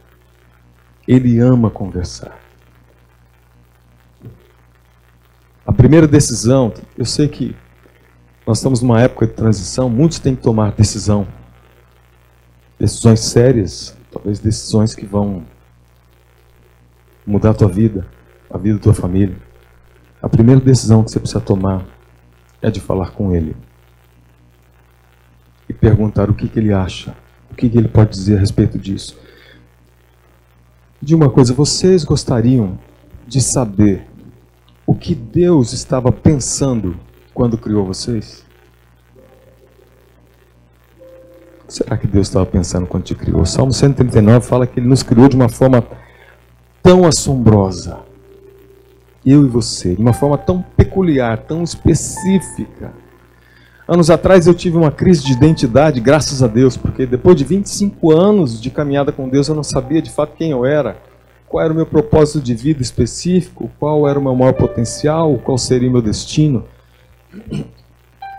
Speaker 2: Ele ama conversar. Primeira decisão, eu sei que nós estamos numa época de transição, muitos têm que tomar decisão. Decisões sérias, talvez decisões que vão mudar a tua vida, a vida da tua família. A primeira decisão que você precisa tomar é de falar com ele e perguntar o que, que ele acha, o que, que ele pode dizer a respeito disso. De uma coisa, vocês gostariam de saber o que Deus estava pensando quando criou vocês? O que será que Deus estava pensando quando te criou? O Salmo 139 fala que Ele nos criou de uma forma tão assombrosa. Eu e você, de uma forma tão peculiar, tão específica. Anos atrás eu tive uma crise de identidade, graças a Deus, porque depois de 25 anos de caminhada com Deus eu não sabia de fato quem eu era qual era o meu propósito de vida específico, qual era o meu maior potencial, qual seria o meu destino.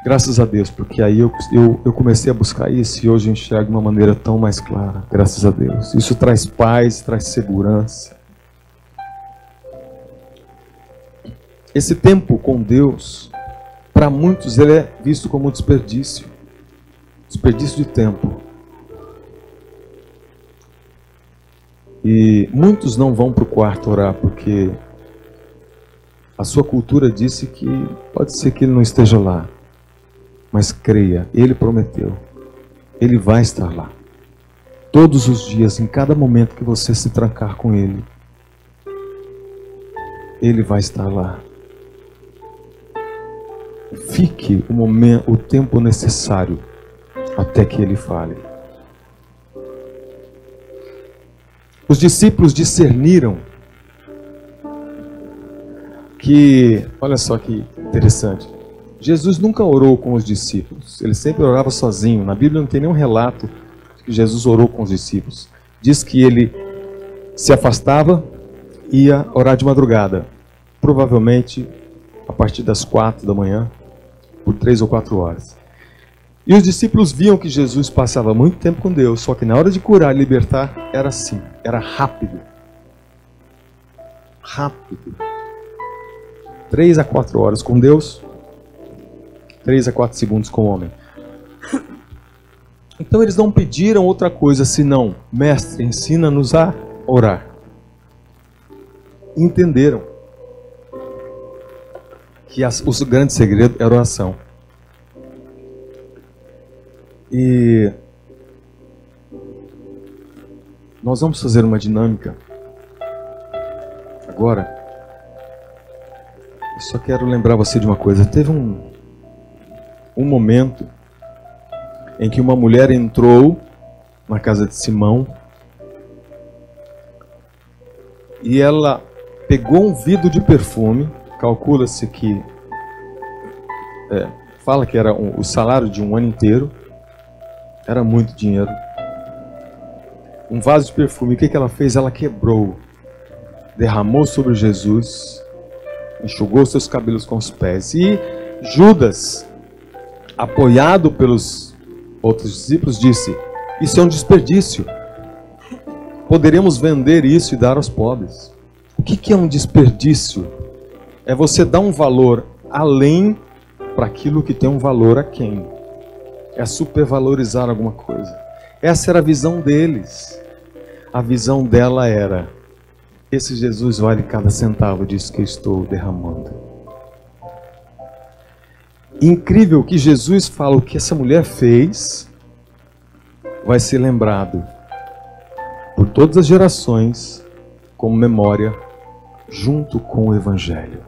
Speaker 2: Graças a Deus, porque aí eu, eu, eu comecei a buscar isso e hoje eu enxergo de uma maneira tão mais clara. Graças a Deus. Isso traz paz, traz segurança. Esse tempo com Deus, para muitos, ele é visto como um desperdício desperdício de tempo. E muitos não vão para o quarto orar porque a sua cultura disse que pode ser que ele não esteja lá. Mas creia, ele prometeu. Ele vai estar lá. Todos os dias, em cada momento que você se trancar com ele, ele vai estar lá. Fique o momento, o tempo necessário até que ele fale. Os discípulos discerniram que, olha só que interessante, Jesus nunca orou com os discípulos, ele sempre orava sozinho. Na Bíblia não tem nenhum relato de que Jesus orou com os discípulos. Diz que ele se afastava e ia orar de madrugada, provavelmente a partir das quatro da manhã, por três ou quatro horas. E os discípulos viam que Jesus passava muito tempo com Deus, só que na hora de curar e libertar, era assim, era rápido. Rápido. Três a quatro horas com Deus, três a quatro segundos com o homem. Então eles não pediram outra coisa senão, mestre, ensina-nos a orar. Entenderam que as, o grande segredo era oração. E nós vamos fazer uma dinâmica agora. Eu só quero lembrar você de uma coisa. Teve um, um momento em que uma mulher entrou na casa de Simão e ela pegou um vidro de perfume. Calcula-se que é, fala que era um, o salário de um ano inteiro. Era muito dinheiro. Um vaso de perfume. O que, que ela fez? Ela quebrou, derramou sobre Jesus, enxugou seus cabelos com os pés. E Judas, apoiado pelos outros discípulos, disse: Isso é um desperdício. Poderíamos vender isso e dar aos pobres. O que, que é um desperdício? É você dar um valor além para aquilo que tem um valor a quem é supervalorizar alguma coisa. Essa era a visão deles. A visão dela era: esse Jesus vale cada centavo disso que eu estou derramando. Incrível que Jesus fala o que essa mulher fez, vai ser lembrado por todas as gerações como memória, junto com o Evangelho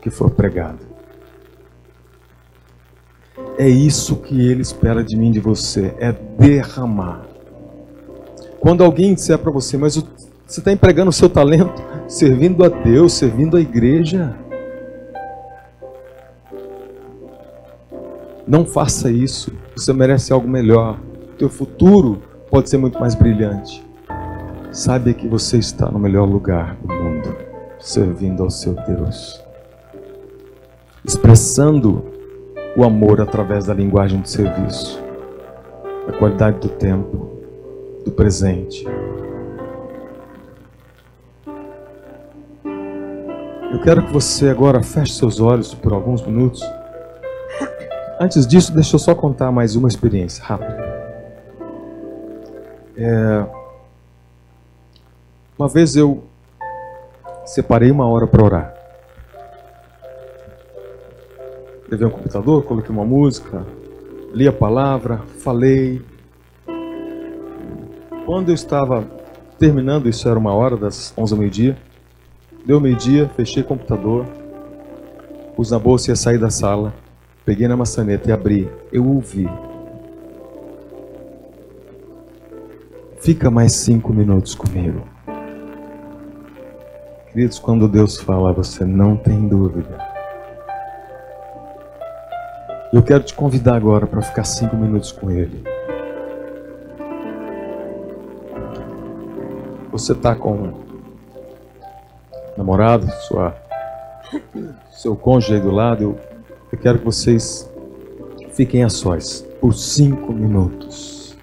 Speaker 2: que foi pregado. É isso que ele espera de mim, de você, é derramar. Quando alguém disser para você, mas você está empregando o seu talento, servindo a Deus, servindo a igreja, não faça isso. Você merece algo melhor. O teu futuro pode ser muito mais brilhante. Saiba que você está no melhor lugar do mundo, servindo ao seu Deus, expressando o amor através da linguagem do serviço, da qualidade do tempo, do presente. Eu quero que você agora feche seus olhos por alguns minutos. Antes disso, deixa eu só contar mais uma experiência rápida. É... Uma vez eu separei uma hora para orar. Levei um computador, coloquei uma música, li a palavra, falei. Quando eu estava terminando, isso era uma hora das 11 ao meio-dia, deu meio-dia, fechei o computador, pus na bolsa e ia sair da sala, peguei na maçaneta e abri. Eu ouvi. Fica mais cinco minutos comigo. Queridos, quando Deus fala, você não tem dúvida. Eu quero te convidar agora para ficar cinco minutos com Ele. Você está com namorado, sua, seu cônjuge aí do lado. Eu, eu quero que vocês fiquem a sós por cinco minutos.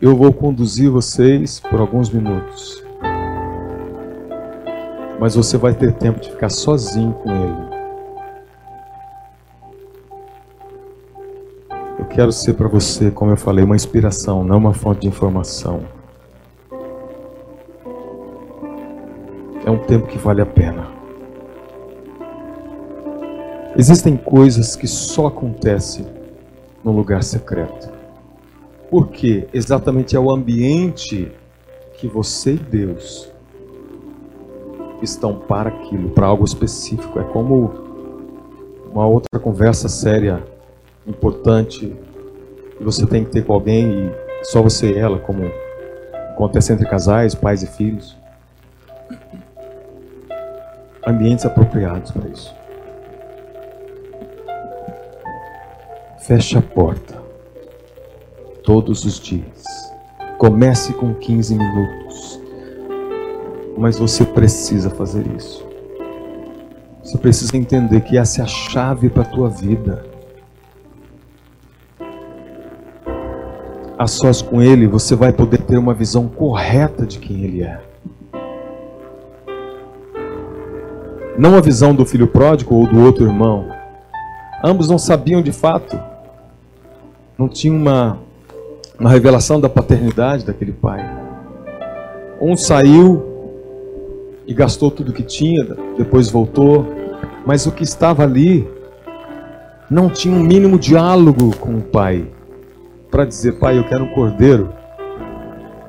Speaker 2: Eu vou conduzir vocês por alguns minutos. Mas você vai ter tempo de ficar sozinho com Ele. Quero ser para você, como eu falei, uma inspiração, não uma fonte de informação. É um tempo que vale a pena. Existem coisas que só acontecem no lugar secreto. Porque exatamente é o ambiente que você e Deus estão para aquilo, para algo específico. É como uma outra conversa séria importante que você tem que ter com alguém e só você e ela, como acontece entre casais, pais e filhos. Ambientes apropriados para isso. Feche a porta todos os dias. Comece com 15 minutos. Mas você precisa fazer isso. Você precisa entender que essa é a chave para a tua vida. A sós com Ele, você vai poder ter uma visão correta de quem Ele é. Não a visão do filho pródigo ou do outro irmão. Ambos não sabiam de fato. Não tinha uma, uma revelação da paternidade daquele pai. Um saiu e gastou tudo que tinha, depois voltou. Mas o que estava ali não tinha um mínimo diálogo com o pai para dizer: Pai, eu quero um cordeiro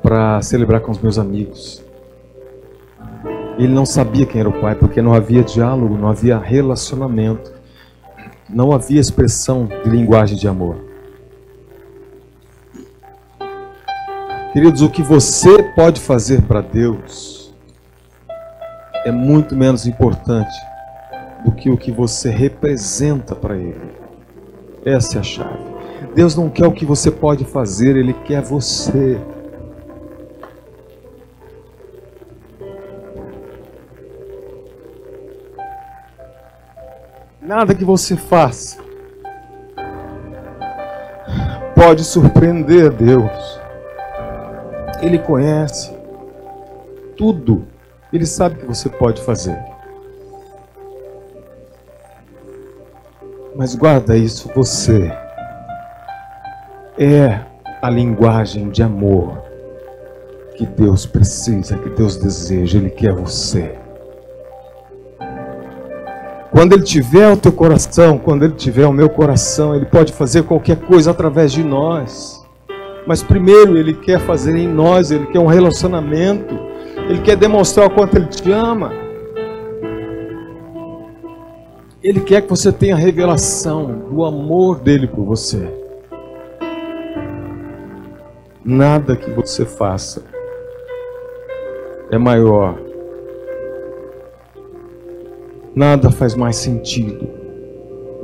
Speaker 2: para celebrar com os meus amigos. Ele não sabia quem era o pai, porque não havia diálogo, não havia relacionamento, não havia expressão de linguagem de amor. Queridos, o que você pode fazer para Deus é muito menos importante do que o que você representa para Ele. Essa é a chave. Deus não quer o que você pode fazer, Ele quer você. Nada que você faça pode surpreender Deus. Ele conhece tudo. Ele sabe que você pode fazer. Mas guarda isso, você é a linguagem de amor que Deus precisa, que Deus deseja, Ele quer você. Quando Ele tiver o teu coração, quando Ele tiver o meu coração, Ele pode fazer qualquer coisa através de nós. Mas primeiro Ele quer fazer em nós, Ele quer um relacionamento, Ele quer demonstrar o quanto Ele te ama. Ele quer que você tenha a revelação do amor dele por você. Nada que você faça é maior Nada faz mais sentido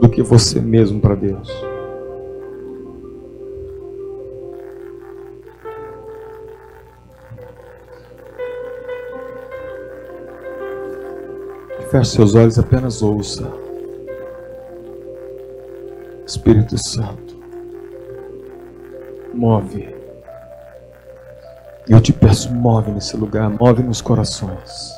Speaker 2: do que você mesmo para Deus. Feche seus olhos e apenas ouça. Espírito Santo, move. Eu te peço, move nesse lugar, move nos corações.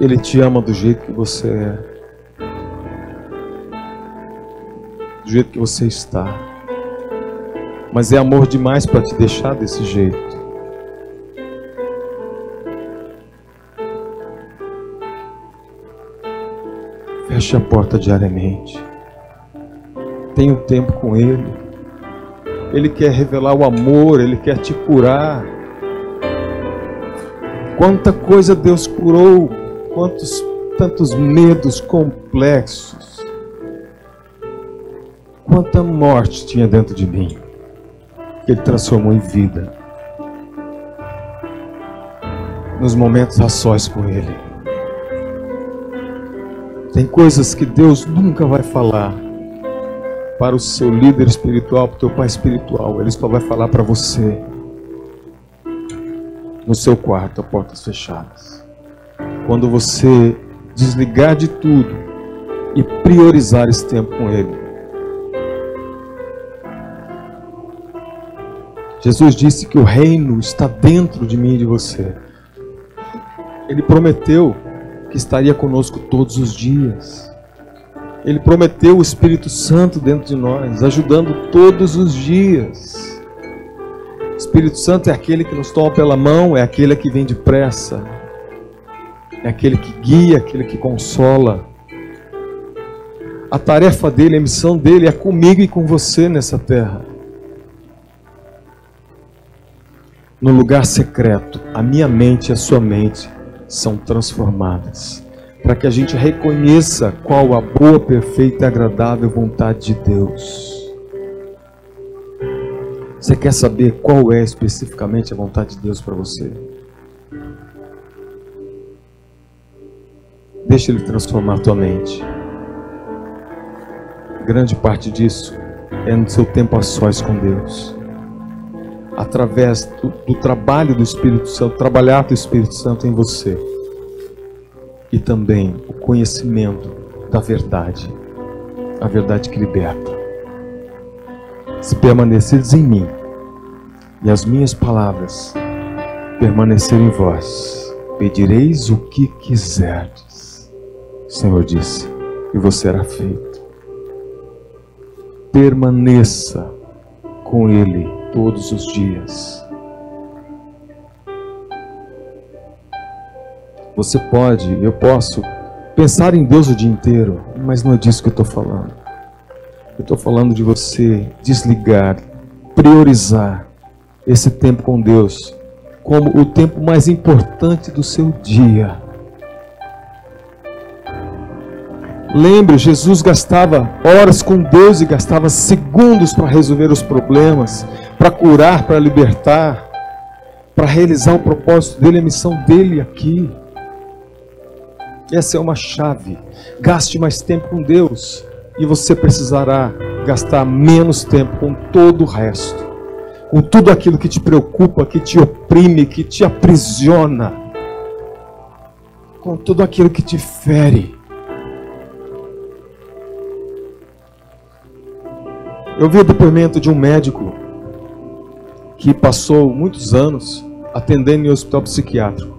Speaker 2: Ele te ama do jeito que você é. Do jeito que você está. Mas é amor demais para te deixar desse jeito. Feche a porta diariamente. Tenha um tempo com Ele. Ele quer revelar o amor, Ele quer te curar. Quanta coisa Deus curou quantos tantos medos complexos, quanta morte tinha dentro de mim, que Ele transformou em vida. Nos momentos a sós com Ele. Tem coisas que Deus nunca vai falar para o seu líder espiritual, para o teu pai espiritual. Ele só vai falar para você no seu quarto, a portas fechadas quando você desligar de tudo e priorizar esse tempo com Ele. Jesus disse que o reino está dentro de mim e de você. Ele prometeu que estaria conosco todos os dias. Ele prometeu o Espírito Santo dentro de nós, ajudando todos os dias. O Espírito Santo é aquele que nos toma pela mão, é aquele que vem depressa, é aquele que guia, aquele que consola. A tarefa dele, a missão dele é comigo e com você nessa terra. No lugar secreto, a minha mente e a sua mente são transformadas, para que a gente reconheça qual a boa, perfeita e agradável vontade de Deus. Você quer saber qual é especificamente a vontade de Deus para você? Deixa Ele transformar a tua mente. Grande parte disso é no seu tempo a sós com Deus. Através do, do trabalho do Espírito Santo, trabalhar do Espírito Santo em você. E também o conhecimento da verdade. A verdade que liberta. Se permaneceres em mim e as minhas palavras permanecerem em vós, Pedireis o que quiserdes. O Senhor disse, e vos será feito. Permaneça com Ele todos os dias. Você pode, eu posso pensar em Deus o dia inteiro, mas não é disso que eu estou falando. Eu estou falando de você desligar, priorizar esse tempo com Deus como o tempo mais importante do seu dia. Lembre, Jesus gastava horas com Deus e gastava segundos para resolver os problemas, para curar, para libertar, para realizar o propósito dele, a missão dele aqui. Essa é uma chave. Gaste mais tempo com Deus e você precisará gastar menos tempo com todo o resto com tudo aquilo que te preocupa, que te oprime, que te aprisiona, com tudo aquilo que te fere. Eu vi o depoimento de um médico que passou muitos anos atendendo em hospital psiquiátrico.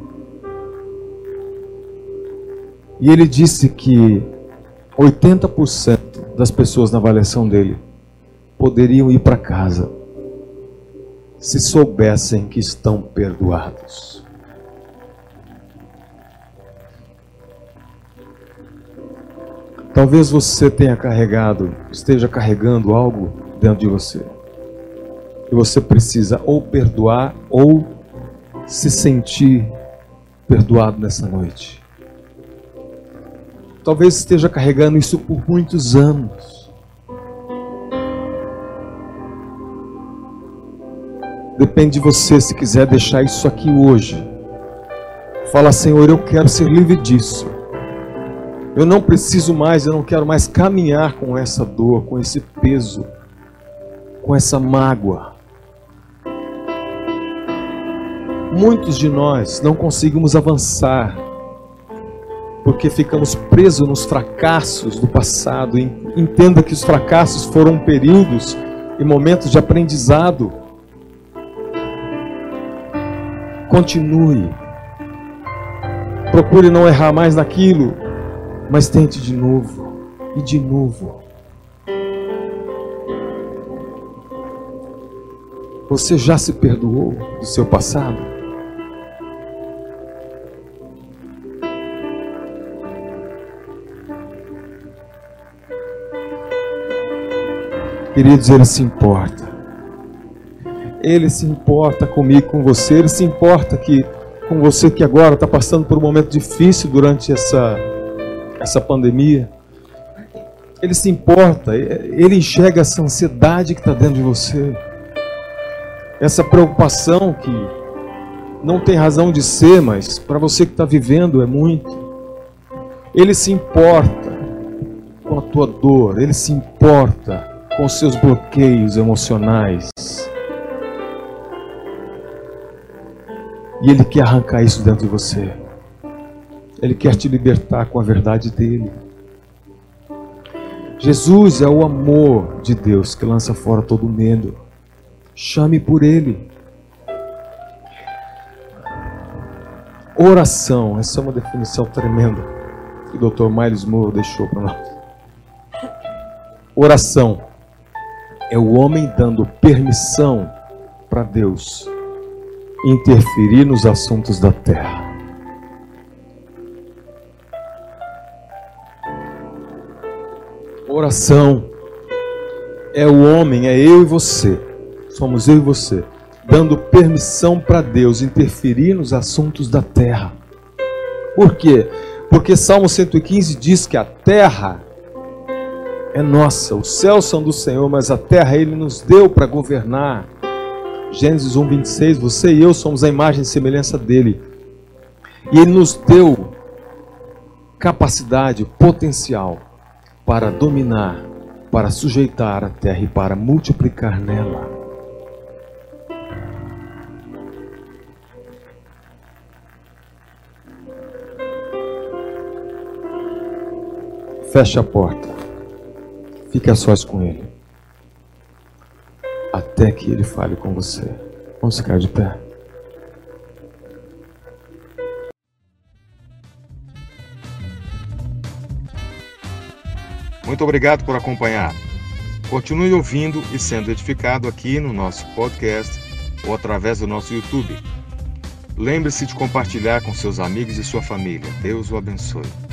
Speaker 2: E ele disse que 80% das pessoas na avaliação dele poderiam ir para casa se soubessem que estão perdoados. Talvez você tenha carregado, esteja carregando algo dentro de você. E você precisa ou perdoar ou se sentir perdoado nessa noite. Talvez esteja carregando isso por muitos anos. Depende de você se quiser deixar isso aqui hoje. Fala, Senhor, eu quero ser livre disso. Eu não preciso mais, eu não quero mais caminhar com essa dor, com esse peso, com essa mágoa. Muitos de nós não conseguimos avançar porque ficamos presos nos fracassos do passado. Entenda que os fracassos foram períodos e momentos de aprendizado Continue. Procure não errar mais naquilo, mas tente de novo e de novo. Você já se perdoou do seu passado? Queridos, Ele se importa. Ele se importa comigo, com você. Ele se importa que com você que agora está passando por um momento difícil durante essa, essa pandemia. Ele se importa, ele enxerga essa ansiedade que está dentro de você, essa preocupação que não tem razão de ser, mas para você que está vivendo é muito. Ele se importa com a tua dor, ele se importa com seus bloqueios emocionais. E Ele quer arrancar isso dentro de você. Ele quer te libertar com a verdade dele. Jesus é o amor de Deus que lança fora todo medo. Chame por Ele. Oração, essa é uma definição tremenda que o Dr. Miles Moore deixou para nós. Oração é o homem dando permissão para Deus interferir nos assuntos da terra. Oração é o homem, é eu e você, somos eu e você, dando permissão para Deus interferir nos assuntos da terra. Por quê? Porque Salmo 115 diz que a terra é nossa, os céus são do Senhor, mas a terra Ele nos deu para governar. Gênesis 1, 26, você e eu somos a imagem e semelhança dele. E ele nos deu capacidade, potencial para dominar, para sujeitar a terra e para multiplicar nela. Feche a porta. Fique a sós com Ele. Até que Ele fale com você. Vamos ficar de pé.
Speaker 1: Muito obrigado por acompanhar. Continue ouvindo e sendo edificado aqui no nosso podcast ou através do nosso YouTube. Lembre-se de compartilhar com seus amigos e sua família. Deus o abençoe.